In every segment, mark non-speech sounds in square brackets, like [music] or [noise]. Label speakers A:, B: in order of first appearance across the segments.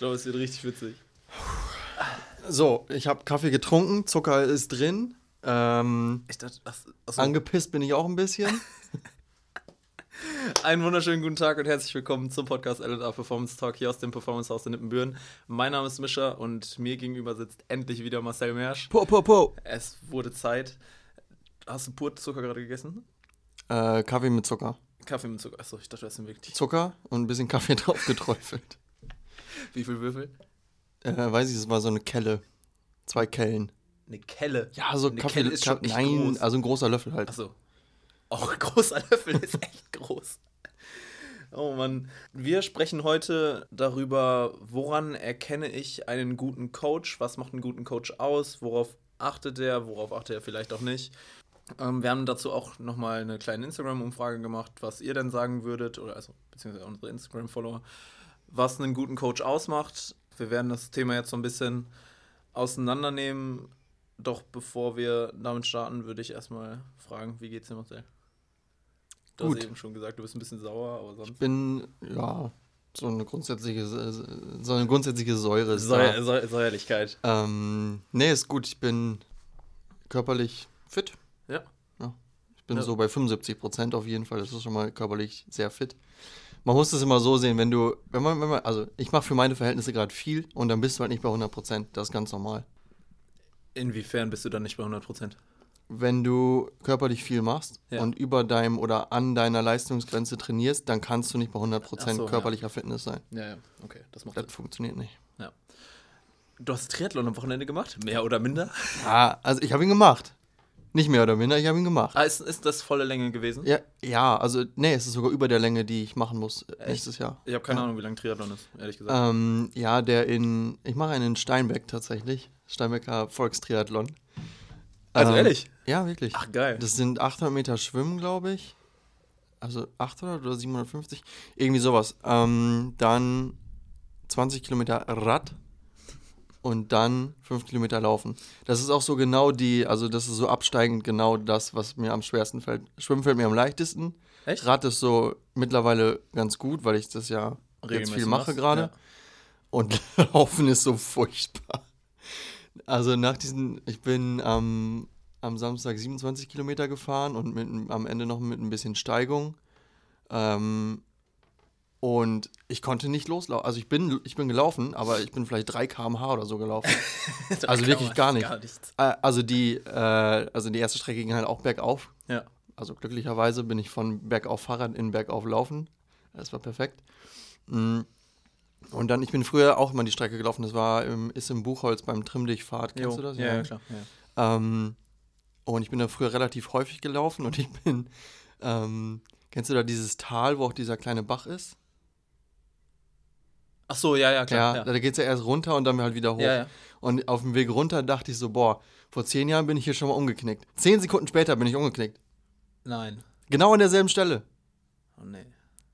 A: glaube, es wird richtig witzig.
B: So, ich habe Kaffee getrunken, Zucker ist drin. Ähm,
A: Ich dachte, ach,
B: angepisst bin ich auch ein bisschen. [laughs]
A: Einen wunderschönen guten Tag und herzlich willkommen zum Podcast LA Performance Talk hier aus dem Performance Haus in Nippenbüren. Mein Name ist Mischa und mir gegenüber sitzt endlich wieder Marcel Mersch.
B: po, po, po.
A: Es wurde Zeit. Hast du pur Zucker gerade gegessen?
B: Äh, Kaffee mit Zucker.
A: Kaffee mit Zucker. Achso, ich dachte, das sind wirklich.
B: Zucker und ein bisschen Kaffee [laughs] drauf geträufelt.
A: Wie viel Würfel?
B: Äh, weiß ich, es war so eine Kelle. Zwei Kellen.
A: Eine Kelle.
B: Ja, so
A: Eine
B: Kaffee.
A: Kelle ist schon
B: Ka- Nein,
A: groß.
B: also ein großer Löffel halt.
A: Achso. Auch ein großer Löffel ist echt groß. Oh Mann. Wir sprechen heute darüber, woran erkenne ich einen guten Coach? Was macht einen guten Coach aus? Worauf achtet er? Worauf achtet er vielleicht auch nicht? Ähm, wir haben dazu auch nochmal eine kleine Instagram-Umfrage gemacht, was ihr denn sagen würdet, oder also beziehungsweise unsere Instagram-Follower, was einen guten Coach ausmacht. Wir werden das Thema jetzt so ein bisschen auseinandernehmen. Doch bevor wir damit starten, würde ich erstmal fragen, wie geht's dir, Marcel? Du
B: Gut.
A: hast eben schon gesagt, du bist ein bisschen sauer, aber sonst.
B: Ich bin, ja, so eine grundsätzliche, so eine grundsätzliche Säure ist
A: Säu
B: da.
A: Säu Säuerlichkeit.
B: Ähm, nee, ist gut. Ich bin körperlich fit.
A: Ja.
B: ja. Ich bin
A: Ja.
B: so bei 75 Prozent auf jeden Fall. Das ist schon mal körperlich sehr fit. Man muss es immer so sehen, wenn du, wenn man, wenn man, also ich mache für meine Verhältnisse gerade viel und dann bist du halt nicht bei 100 Prozent. Das ist ganz normal.
A: Inwiefern bist du dann nicht bei 100%?
B: Wenn du körperlich viel machst
A: Ja.
B: und über deinem oder an deiner Leistungsgrenze trainierst, dann kannst du nicht bei 100
A: Ach
B: Prozent
A: so, ja.
B: körperlicher Fitness sein.
A: Ja, ja, okay, das macht
B: Das
A: Sinn.
B: funktioniert nicht.
A: Du hast Triathlon am Wochenende gemacht? Mehr oder minder?
B: Ah, also ich habe ihn gemacht. Nicht mehr oder minder, ich habe ihn gemacht.
A: Ah, ist, ist das volle Länge gewesen?
B: Ja, ja, also nee, es ist sogar über der Länge, die ich machen muss äh, nächstes Jahr.
A: Ich habe keine
B: Ja.
A: Ahnung, wie lang Triathlon ist, ehrlich gesagt.
B: Ähm, ja, der in, ich mache einen in Steinbeck tatsächlich, Steinbecker Volkstriathlon.
A: also
B: ähm,
A: ehrlich?
B: Ja, wirklich.
A: Ach, geil.
B: Das sind 800 Meter Schwimmen, glaube ich. Also 800 oder 750, irgendwie sowas. Ähm, dann 20 Kilometer Rad und dann 5 Kilometer Laufen. Das ist auch so genau die, also das ist so absteigend genau das, was mir am schwersten fällt. Schwimmen fällt mir am leichtesten.
A: Echt?
B: Rad ist so mittlerweile ganz gut, weil ich das ja jetzt
A: Regelmäßig
B: viel mache gerade.
A: ja.
B: Und [laughs] Laufen ist so furchtbar. Also nach diesen, ich bin am am Samstag 27 Kilometer gefahren und mit, am Ende noch mit ein bisschen Steigung. Ähm, und ich konnte nicht loslaufen. Also ich bin, ich bin gelaufen, aber ich bin vielleicht 3 km/h oder so gelaufen. [laughs] Also wirklich gar nicht.
A: Gar nichts.
B: Äh, also die, äh, also die erste Strecke ging halt auch bergauf.
A: Ja.
B: Also glücklicherweise bin ich von bergauf Fahrrad in bergauf laufen. Das war perfekt. Mm. Und dann, ich bin früher auch immer die Strecke gelaufen. Das war im, ist im Buchholz beim Trimmdichtpfad. Kennst
A: Jo.
B: du das?
A: Ja, ja, klar. Ja.
B: Ähm, und ich bin da früher relativ häufig gelaufen und ich bin, ähm, kennst du da dieses Tal, wo auch dieser kleine Bach ist?
A: Ach so, ja, ja, klar.
B: ja, da geht es ja erst runter und dann halt wieder hoch.
A: ja, ja.
B: Und auf dem Weg runter dachte ich so, boah, vor zehn Jahren bin ich hier schon mal umgeknickt. Zehn Sekunden später bin ich umgeknickt.
A: Nein.
B: Genau an derselben Stelle.
A: Oh nee.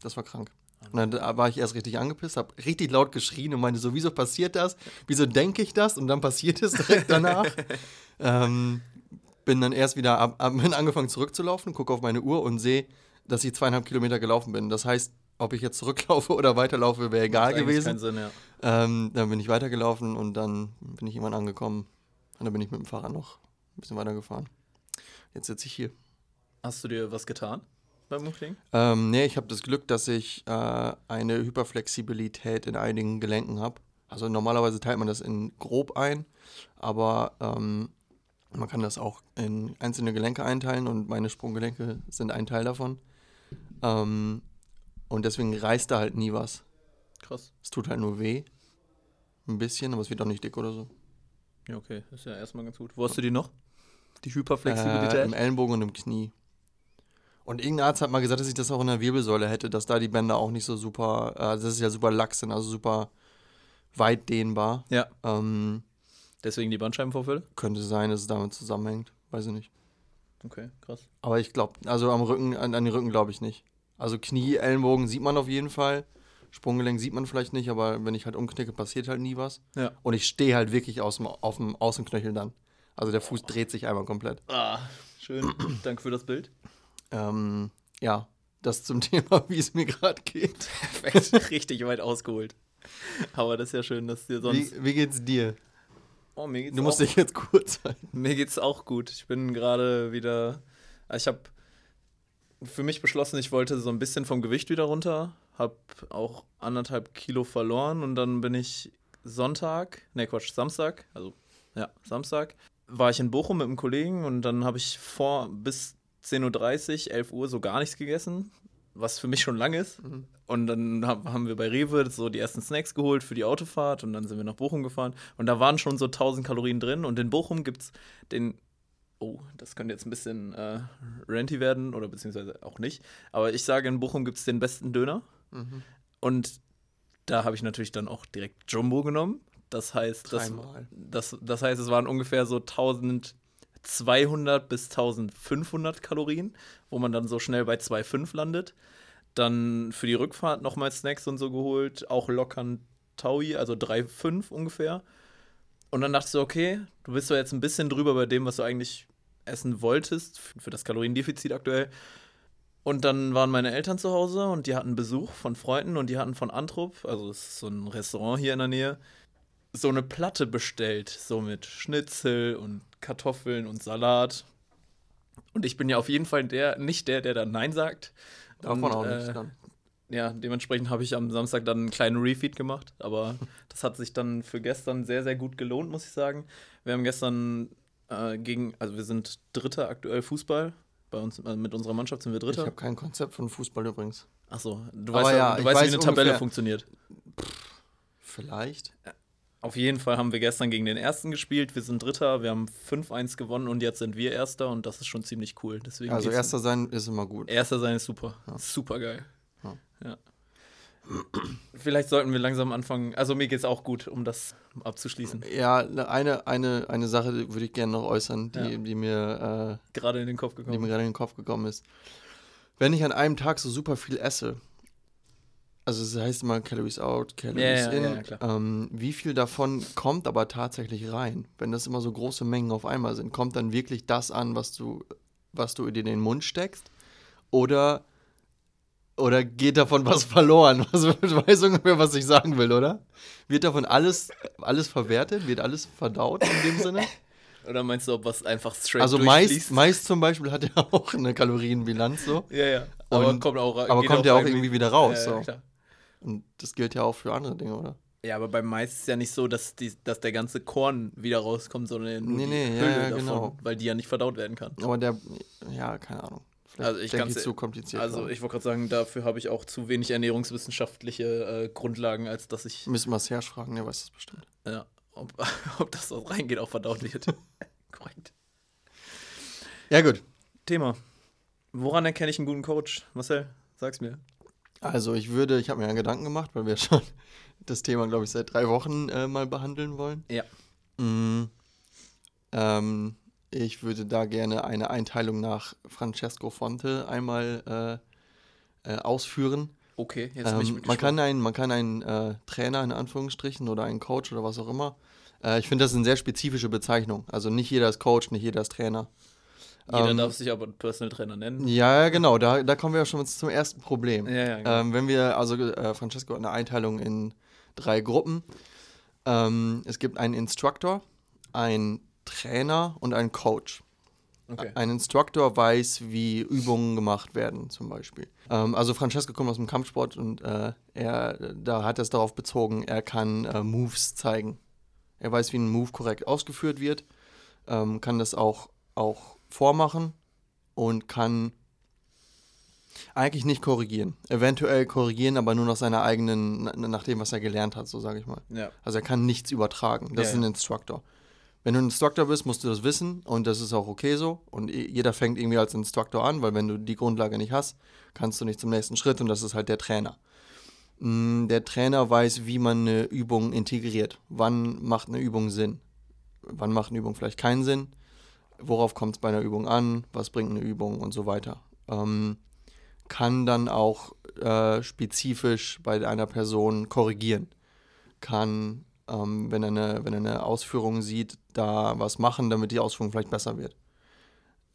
B: Das war krank. Und dann da war ich erst richtig angepisst, habe richtig laut geschrien und meinte so, wieso passiert das? Wieso denke ich das? Und dann passiert es direkt danach. [laughs] ähm, bin dann erst wieder ab, ab, [laughs] angefangen zurückzulaufen, gucke auf meine Uhr und sehe, dass ich zweieinhalb Kilometer gelaufen bin. Das heißt, ob ich jetzt zurücklaufe [laughs] oder weiterlaufe, wäre egal
A: eigentlich Keinen
B: gewesen.
A: Sinn, ja.
B: Ähm, dann bin ich weitergelaufen und dann bin ich irgendwann angekommen. Und dann bin ich mit dem Fahrrad noch ein bisschen weitergefahren. Jetzt sitze ich hier.
A: Hast du dir was getan beim Umklicken?
B: Ähm, nee, ich habe das Glück, dass ich äh, eine Hyperflexibilität in einigen Gelenken habe. Also normalerweise teilt man das in grob ein, aber ähm, man kann das auch in einzelne Gelenke einteilen und meine Sprunggelenke sind ein Teil davon. Ähm, und deswegen reißt da halt nie was.
A: Krass.
B: Es tut halt nur weh. Ein bisschen, aber es wird auch nicht dick oder so.
A: Ja, okay. Ist ja erstmal ganz gut. Wo hast du die noch? Die
B: Äh,
A: Hyperflexibilität?
B: Im Ellenbogen und im Knie. Und irgendein Arzt hat mal gesagt, dass ich das auch in der Wirbelsäule hätte, dass da die Bänder auch nicht so super, äh, das ist ja super lax sind, also super weit dehnbar.
A: ja.
B: Ähm,
A: Deswegen die Bandscheibenvorfälle?
B: könnte sein, dass es damit zusammenhängt. Weiß ich nicht.
A: Okay, krass.
B: Aber ich glaube, also am Rücken, an, an den Rücken glaube ich nicht. Also Knie, Ellenbogen sieht man auf jeden Fall. Sprunggelenk sieht man vielleicht nicht, aber wenn ich halt umknicke, passiert halt nie was.
A: Ja.
B: Und ich stehe halt wirklich aus dem, auf dem Außenknöchel dann. Also der Fuß dreht sich einmal komplett.
A: Ah, schön. [clears throat] Danke für das Bild.
B: Ähm, ja, das zum [laughs] Thema, wie es mir gerade geht.
A: Perfekt. Richtig weit ausgeholt. Aber das ist ja schön, dass dir sonst.
B: Wie, wie geht's dir?
A: Oh, mir geht's
B: Du musst
A: auch,
B: dich jetzt kurz halten.
A: Mir geht's auch gut. Ich bin gerade wieder. also Ich habe für mich beschlossen, ich wollte so ein bisschen vom Gewicht wieder runter. Hab auch anderthalb Kilo verloren und dann bin ich Sonntag, ne Quatsch, Samstag, also ja, Samstag, war ich in Bochum mit einem Kollegen und dann habe ich vor bis 10.30 Uhr, 11 Uhr so gar nichts gegessen, was für mich schon lang ist. Und dann hab- haben wir bei Rewe so die ersten Snacks geholt für die Autofahrt und dann sind wir nach Bochum gefahren. Und da waren schon so 1000 Kalorien drin. Und in Bochum gibt es den, oh, das könnte jetzt ein bisschen äh, ranty werden oder beziehungsweise auch nicht. Aber ich sage, in Bochum gibt es den besten Döner. Und da habe ich natürlich dann auch direkt Jumbo genommen. Das heißt, das, das, das heißt, es waren ungefähr so 1200 bis 1500 Kalorien, wo man dann so schnell bei 2,5 landet. Dann für die Rückfahrt nochmal Snacks und so geholt, auch lockern Taui, also 3,5 ungefähr. Und dann dachte ich so, okay, du bist doch jetzt ein bisschen drüber bei dem, was du eigentlich essen wolltest, für das Kaloriendefizit aktuell. Und dann waren meine Eltern zu Hause und die hatten Besuch von Freunden und die hatten von Antrup, also es ist so ein Restaurant hier in der Nähe, so eine Platte bestellt, so mit Schnitzel und Kartoffeln und Salat. Und ich bin ja auf jeden Fall der, nicht der, der dann Nein sagt.
B: Davon
A: Und,
B: auch
A: äh,
B: nichts dann.
A: Ja, dementsprechend habe ich am Samstag dann einen kleinen Refeed gemacht, aber [laughs] das hat sich dann für gestern sehr, sehr gut gelohnt, muss ich sagen. Wir haben gestern äh, gegen, also wir sind Dritter aktuell Fußball. Bei uns, äh, mit unserer Mannschaft sind wir
B: Ich
A: Dritter.
B: habe kein Konzept von Fußball übrigens.
A: Achso, du
B: Aber
A: weißt, ja,
B: ja,
A: du
B: ich
A: weißt wie
B: weiß
A: eine Tabelle funktioniert.
B: Vielleicht.
A: Auf jeden Fall haben wir gestern gegen den Ersten gespielt. Wir sind Dritter, wir haben 5-1 gewonnen und jetzt sind wir Erster und das ist schon ziemlich cool. Deswegen
B: Also erster sein ist immer gut.
A: Erster sein ist super. Super geil.
B: Ja.
A: Ja. Vielleicht sollten wir langsam anfangen. Also mir geht's auch gut, um das abzuschließen.
B: Ja, ne, eine, eine, eine Sache würde ich gerne noch äußern, die,
A: Ja.
B: die mir,
A: Gerade in den Kopf
B: äh, die mir
A: gekommen.
B: gerade in den Kopf gekommen ist. Wenn ich an einem Tag so super viel esse, also es heißt immer Calories out, Calories
A: Ja,
B: in,
A: ja,
B: ähm, wie viel davon kommt aber tatsächlich rein? Wenn das immer so große Mengen auf einmal sind, kommt dann wirklich das an, was du, was du dir in den Mund steckst? Oder, oder geht davon was verloren? [laughs] Du weißt ungefähr, was ich sagen will, oder? Wird davon alles, alles verwertet? Wird alles verdaut in dem Sinne? [laughs]
A: Oder meinst du, ob was einfach straight
B: Also
A: durchfließt?
B: meist zum Beispiel hat er [laughs] auch eine Kalorienbilanz so.
A: Ja, ja. Aber
B: Und-
A: kommt auch
B: aber kommt ja auch irgendwie wieder raus,
A: Ja, ja,
B: so. Und das gilt ja auch für andere Dinge, oder?
A: Ja, aber beim Mais ist es ja nicht so, dass, die, dass der ganze Korn wieder rauskommt, sondern nur
B: Nee,
A: die
B: nee, ja,
A: Hülle
B: ja,
A: davon,
B: genau.
A: weil die ja nicht verdaut werden kann.
B: Aber der, ja, keine Ahnung. Vielleicht
A: Also ich
B: denke zu kompliziert.
A: Also
B: glaub
A: ich wollte gerade sagen, dafür habe ich auch zu wenig ernährungswissenschaftliche äh, Grundlagen, als dass ich,
B: Müssen wir Serge fragen, der weiß das bestimmt.
A: ja, ob, [laughs] ob das, was reingeht, auch verdaut wird. [laughs] Korrekt.
B: Ja, gut.
A: Thema. Woran erkenne ich einen guten Coach? Marcel, sag's mir.
B: Also ich würde, ich habe mir ja Gedanken gemacht, weil wir [laughs] schon das Thema, glaube ich, seit drei Wochen äh, mal behandeln wollen.
A: Ja.
B: Mm, ähm, ich würde da gerne eine Einteilung nach Francesco Fonte einmal äh, äh, ausführen.
A: Okay, jetzt bin ich
B: Ähm,
A: mit
B: man, kann einen, man kann einen äh, Trainer in Anführungsstrichen oder einen Coach oder was auch immer. Äh, ich finde, das ist eine sehr spezifische Bezeichnung. Also nicht jeder ist Coach, nicht jeder ist Trainer.
A: Jeder
B: ähm,
A: darf sich aber Personal Trainer nennen.
B: Ja, ja, genau. Da, da kommen wir ja schon zum ersten Problem.
A: Ja, ja, genau.
B: Ähm, wenn wir, also äh, Francesco hat eine Einteilung in drei Gruppen. Ähm, es gibt einen Instructor, einen Trainer und einen Coach.
A: okay.
B: Ein Instructor weiß, wie Übungen gemacht werden, zum Beispiel. Ähm, also Francesco kommt aus dem Kampfsport und äh, er, da hat er es darauf bezogen, er kann äh, Moves zeigen. Er weiß, wie ein Move korrekt ausgeführt wird, ähm, kann das auch, auch vormachen und kann eigentlich nicht korrigieren. Eventuell korrigieren, aber nur nach seiner eigenen, na- nach dem, was er gelernt hat, so sage ich mal.
A: Ja.
B: Also er kann nichts übertragen. Das
A: Ja,
B: ist ein
A: ja.
B: Wenn du ein Instructor bist, musst du das wissen und das ist auch okay so. Und jeder fängt irgendwie als Instructor an, weil wenn du die Grundlage nicht hast, kannst du nicht zum nächsten Schritt und das ist halt der Trainer. Mm, Der Trainer weiß, wie man eine Übung integriert. Wann macht eine Übung Sinn? Wann macht eine Übung vielleicht keinen Sinn? Worauf kommt es bei einer Übung an? Was bringt eine Übung und so weiter? Ähm, kann dann auch äh, spezifisch bei einer Person korrigieren. Kann, ähm, wenn, er eine, wenn er eine Ausführung sieht, da was machen, damit die Ausführung vielleicht besser wird.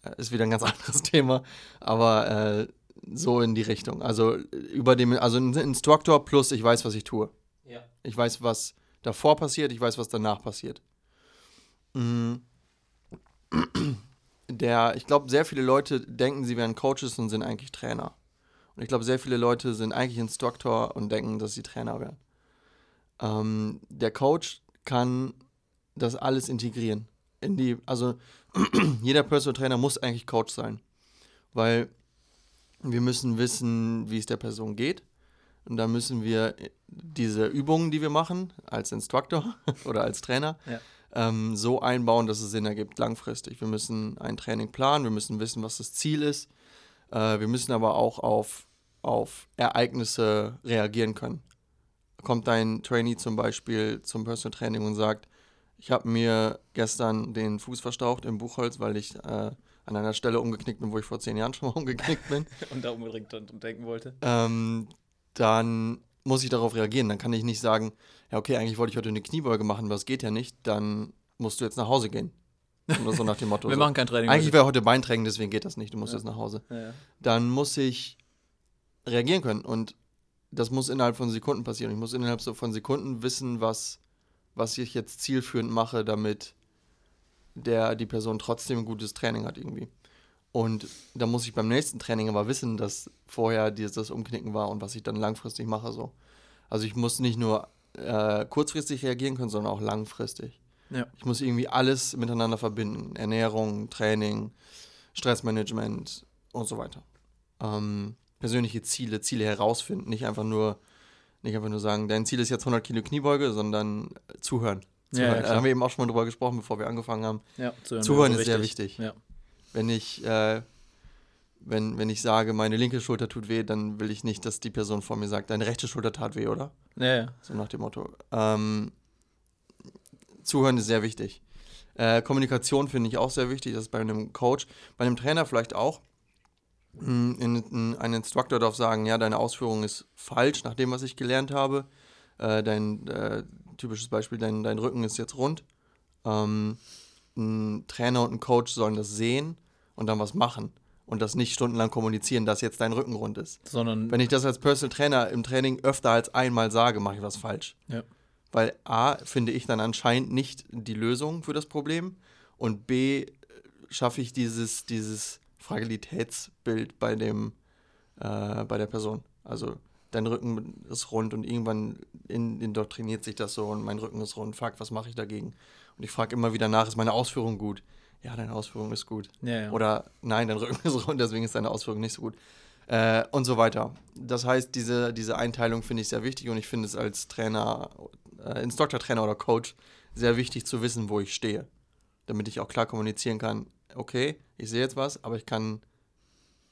B: Äh, ist wieder ein ganz [laughs] anderes Thema, aber äh, so in die Richtung. Also über dem, also ein Instructor plus ich weiß, was ich tue.
A: Ja.
B: Ich weiß, was davor passiert, ich weiß, was danach passiert. Mhm. [clears throat] Der, ich glaube, sehr viele Leute denken, sie wären Coaches und sind eigentlich Trainer. Und ich glaube, sehr viele Leute sind eigentlich Instruktor und denken, dass sie Trainer wären. Ähm, der Coach kann das alles integrieren. In die, also [clears throat] jeder Personal Trainer muss eigentlich Coach sein. Weil wir müssen wissen, wie es der Person geht. Und da müssen wir diese Übungen, die wir machen, als Instruktor [laughs] oder als Trainer,
A: Ja.
B: ähm, so einbauen, dass es Sinn ergibt langfristig. Wir müssen ein Training planen, wir müssen wissen, was das Ziel ist. Äh, wir müssen aber auch auf, auf Ereignisse reagieren können. Kommt dein Trainee zum Beispiel zum Personal Training und sagt, ich habe mir gestern den Fuß verstaucht im Buchholz, weil ich äh, an einer Stelle umgeknickt bin, wo ich vor zehn Jahren schon mal [laughs] umgeknickt bin [laughs]
A: Und da unbedingt dran denken wollte.
B: ähm, dann muss ich darauf reagieren. Dann kann ich nicht sagen, ja, okay, eigentlich wollte ich heute eine Kniebeuge machen, aber es geht ja nicht, dann musst du jetzt nach Hause gehen. Oder so nach dem Motto. [laughs]
A: Wir
B: so.
A: machen kein Training.
B: Eigentlich wäre heute Beintraining, deswegen geht das nicht, du musst
A: Ja.
B: jetzt nach Hause.
A: ja, ja.
B: Dann muss ich reagieren können und das muss innerhalb von Sekunden passieren. Ich muss innerhalb von Sekunden wissen, was, was ich jetzt zielführend mache, damit der, die Person trotzdem ein gutes Training hat irgendwie. Und da muss ich beim nächsten Training aber wissen, dass vorher dieses Umknicken war und was ich dann langfristig mache. So. Also ich muss nicht nur äh, kurzfristig reagieren können, sondern auch langfristig.
A: Ja.
B: Ich muss irgendwie alles miteinander verbinden. Ernährung, Training, Stressmanagement und so weiter. Ähm, persönliche Ziele, Ziele herausfinden, nicht einfach nur nicht einfach nur sagen, dein Ziel ist jetzt 100 Kilo Kniebeuge, sondern äh, zuhören. Zuhören.
A: ja,
B: da haben wir eben auch schon mal drüber gesprochen, bevor wir angefangen haben.
A: Ja, zuhören,
B: Zuhören ist sehr wichtig.
A: Ja.
B: Wenn ich, äh, wenn, wenn ich sage, meine linke Schulter tut weh, dann will ich nicht, dass die Person vor mir sagt, deine rechte Schulter tat weh, oder?
A: Ja, ja.
B: So nach dem Motto. Ähm, Zuhören ist sehr wichtig. Äh, Kommunikation finde ich auch sehr wichtig. Das ist bei einem Coach, bei einem Trainer vielleicht auch. Mm, in- in- Ein Instructor darf sagen, ja, deine Ausführung ist falsch nach dem, was ich gelernt habe. Äh, dein äh, typisches Beispiel, dein, dein Rücken ist jetzt rund. Ähm, ein Trainer und ein Coach sollen das sehen und dann was machen. Und das nicht stundenlang kommunizieren, dass jetzt dein Rücken rund ist.
A: Sondern,
B: Wenn ich das als Personal Trainer im Training öfter als einmal sage, mache ich was falsch.
A: Ja.
B: Weil A, finde ich dann anscheinend nicht die Lösung für das Problem und B, äh, schaffe ich dieses, dieses Fragilitätsbild bei dem, äh, bei der Person. Also dein Rücken ist rund und irgendwann in, indoktriniert sich das so und mein Rücken ist rund. Fuck, was mache ich dagegen? Und ich frage immer wieder nach, ist meine Ausführung gut? Ja, deine Ausführung ist gut.
A: ja, ja.
B: Oder nein, dein Rücken [laughs] ist rund, deswegen ist deine Ausführung nicht so gut. Äh, und so weiter. Das heißt, diese, diese Einteilung finde ich sehr wichtig und ich finde es als Trainer, äh, Instructor-Trainer oder Coach sehr wichtig zu wissen, wo ich stehe. Damit ich auch klar kommunizieren kann, okay, ich sehe jetzt was, aber ich kann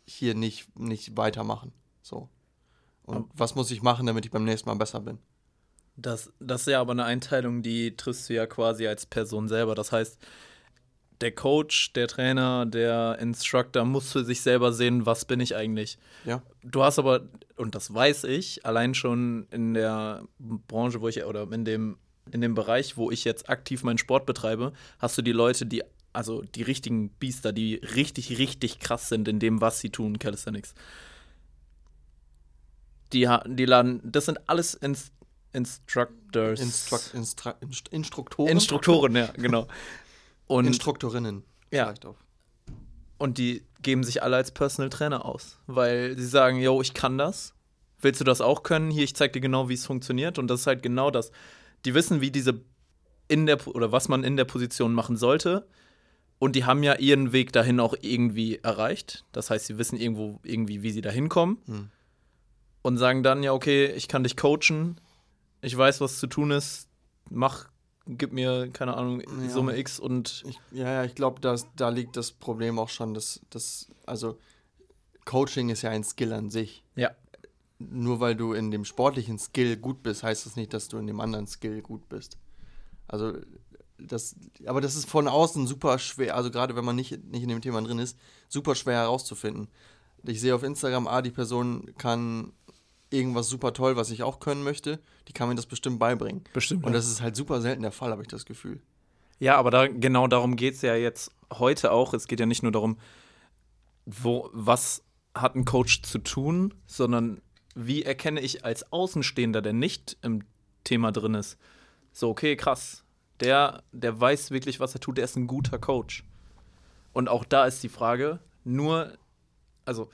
B: hier nicht, nicht weitermachen. So. Und
A: Aber-
B: was muss ich machen, damit ich beim nächsten Mal besser bin?
A: Das, das ist ja aber eine Einteilung, die triffst du ja quasi als Person selber. Das heißt, der Coach, der Trainer, der Instructor muss für sich selber sehen, was bin ich eigentlich.
B: Ja.
A: Du hast aber, und das weiß ich, allein schon in der Branche, wo ich, oder in dem, in dem Bereich, wo ich jetzt aktiv meinen Sport betreibe, hast du die Leute, die, also die richtigen Biester, die richtig, richtig krass sind in dem, was sie tun, Calisthenics. Die, die laden, das sind alles Inst Instructors.
B: Instruct, Instra, Inst, Instruktoren?
A: Instruktoren, ja, genau. [laughs] Und,
B: Instruktorinnen.
A: Ja.
B: Vielleicht auch.
A: und die geben sich alle als Personal Trainer aus, weil sie sagen, yo, ich kann das. Willst du das auch können? Hier, ich zeig dir genau, wie es funktioniert. Und das ist halt genau das. Die wissen, wie diese in der oder was man in der Position machen sollte. Und die haben ja ihren Weg dahin auch irgendwie erreicht. Das heißt, sie wissen irgendwo irgendwie, wie sie da hinkommen.
B: Hm.
A: Und sagen dann, ja, okay, ich kann dich coachen. Ich weiß, was zu tun ist. Mach, gib mir, keine Ahnung,
B: Ja.
A: Summe X und
B: Ich, ja, ja, ich glaube, da liegt das Problem auch schon, dass, dass, also Coaching ist ja ein Skill an sich.
A: Ja.
B: Nur weil du in dem sportlichen Skill gut bist, heißt das nicht, dass du in dem anderen Skill gut bist. Also das, aber das ist von außen super schwer, also gerade wenn man nicht, nicht in dem Thema drin ist, super schwer herauszufinden. Ich sehe auf Instagram, ah, die Person kann irgendwas super toll, was ich auch können möchte, die kann mir das bestimmt beibringen.
A: bestimmt.
B: Und das ist halt super selten der Fall, habe ich das Gefühl.
A: Ja, aber da, genau darum geht es ja jetzt heute auch. Es geht ja nicht nur darum, wo, was hat ein Coach zu tun, sondern wie erkenne ich als Außenstehender, der nicht im Thema drin ist. So, okay, krass. Der, der weiß wirklich, was er tut, der ist ein guter Coach. Und auch da ist die Frage, nur, also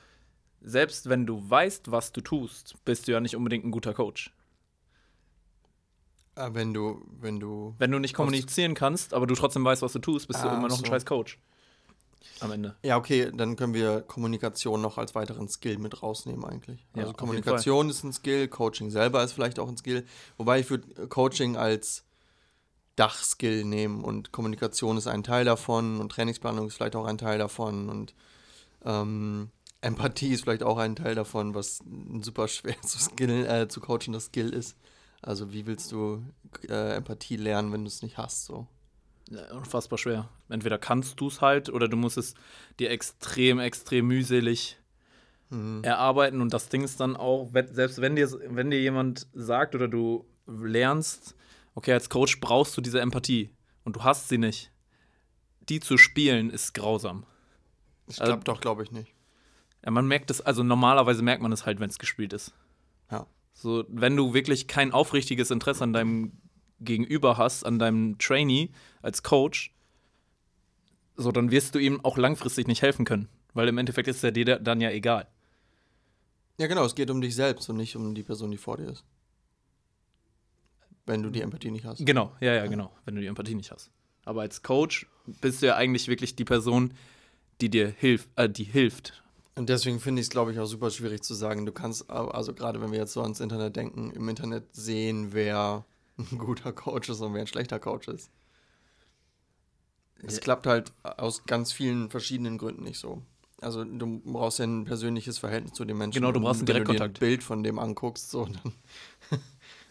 A: selbst wenn du weißt, was du tust, bist du ja nicht unbedingt ein guter Coach.
B: Äh, wenn du, wenn du.
A: Wenn du nicht kommunizieren kannst, aber du trotzdem weißt, was du tust, bist du
B: Ah,
A: immer noch ein
B: so.
A: scheiß Coach. Am Ende.
B: Ja, okay, dann können wir Kommunikation noch als weiteren Skill mit rausnehmen eigentlich. Also Kommunikation ist ein Skill, Coaching selber ist vielleicht auch ein Skill. Wobei ich würde Coaching als Dachskill nehmen und Kommunikation ist ein Teil davon und Trainingsplanung ist vielleicht auch ein Teil davon und ähm, Empathie ist vielleicht auch ein Teil davon, was ein super schwer [laughs] zu, skill, äh, zu coachen das Skill ist. Also wie willst du äh, Empathie lernen, wenn du es nicht hast? So.
A: Ja, unfassbar schwer. Entweder kannst du es halt oder du musst es dir extrem, extrem mühselig
B: Mhm.
A: erarbeiten. Und das Ding ist dann auch, selbst wenn dir, wenn dir jemand sagt oder du lernst, okay, als Coach brauchst du diese Empathie und du hast sie nicht, die zu spielen ist grausam.
B: Das
A: Also-
B: klappt doch, glaube ich, nicht.
A: Ja, man merkt es, also normalerweise merkt man es halt, wenn es gespielt ist.
B: Ja.
A: So, wenn du wirklich kein aufrichtiges Interesse an deinem Gegenüber hast, an deinem Trainee als Coach, so, dann wirst du ihm auch langfristig nicht helfen können. Weil im Endeffekt ist er dir dann ja egal.
B: Ja, genau, es geht um dich selbst und nicht um die Person, die vor dir ist. Wenn du die Empathie nicht hast.
A: Genau, ja, ja, genau, wenn du die Empathie nicht hast. Aber als Coach bist du ja eigentlich wirklich die Person, die dir hilft, äh, die hilft.
B: Und deswegen finde ich es, glaube ich, auch super schwierig zu sagen. Du kannst, also gerade wenn wir jetzt so ans Internet denken, im Internet sehen, wer ein guter Coach ist und wer ein schlechter Coach ist. Es klappt halt aus ganz vielen verschiedenen Gründen nicht so. Also du brauchst ja ein persönliches Verhältnis zu dem Menschen.
A: Genau, du brauchst einen
B: wenn du dir
A: Direktkontakt.
B: ein Bild von dem anguckst, so dann [laughs]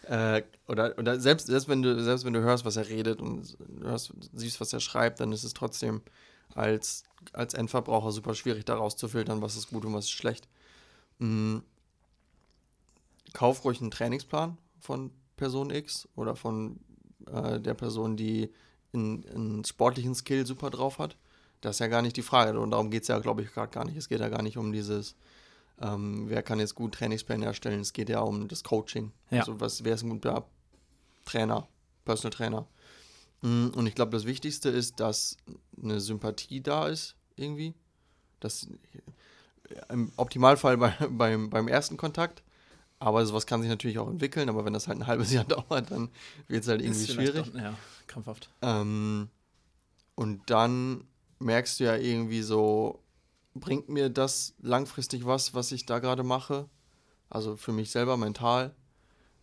B: äh, oder, oder selbst, selbst wenn du selbst wenn du hörst, was er redet und hörst, siehst, was er schreibt, dann ist es trotzdem als, als Endverbraucher super schwierig, da rauszufiltern, was ist gut und was ist schlecht. Mhm. Kauf ruhig einen Trainingsplan von Person X oder von äh, der Person, die einen sportlichen Skill super drauf hat. Das ist ja gar nicht die Frage. Und darum geht es ja, glaube ich, gerade gar nicht. Es geht ja gar nicht um dieses, ähm, wer kann jetzt gut Trainingspläne erstellen. Es geht ja um das Coaching.
A: Ja.
B: Also was, wer ist ein guter Trainer, Personal Trainer. Mm, Und ich glaube, das Wichtigste ist, dass eine Sympathie da ist, irgendwie. Das im Optimalfall bei, [laughs] beim, beim ersten Kontakt. Aber sowas kann sich natürlich auch entwickeln. Aber wenn das halt ein halbes Jahr [laughs] dauert, dann wird es halt irgendwie schwierig.
A: Doch, ja, krampfhaft.
B: Ähm, und dann merkst du ja irgendwie so, bringt mir das langfristig was, was ich da gerade mache? Also für mich selber mental.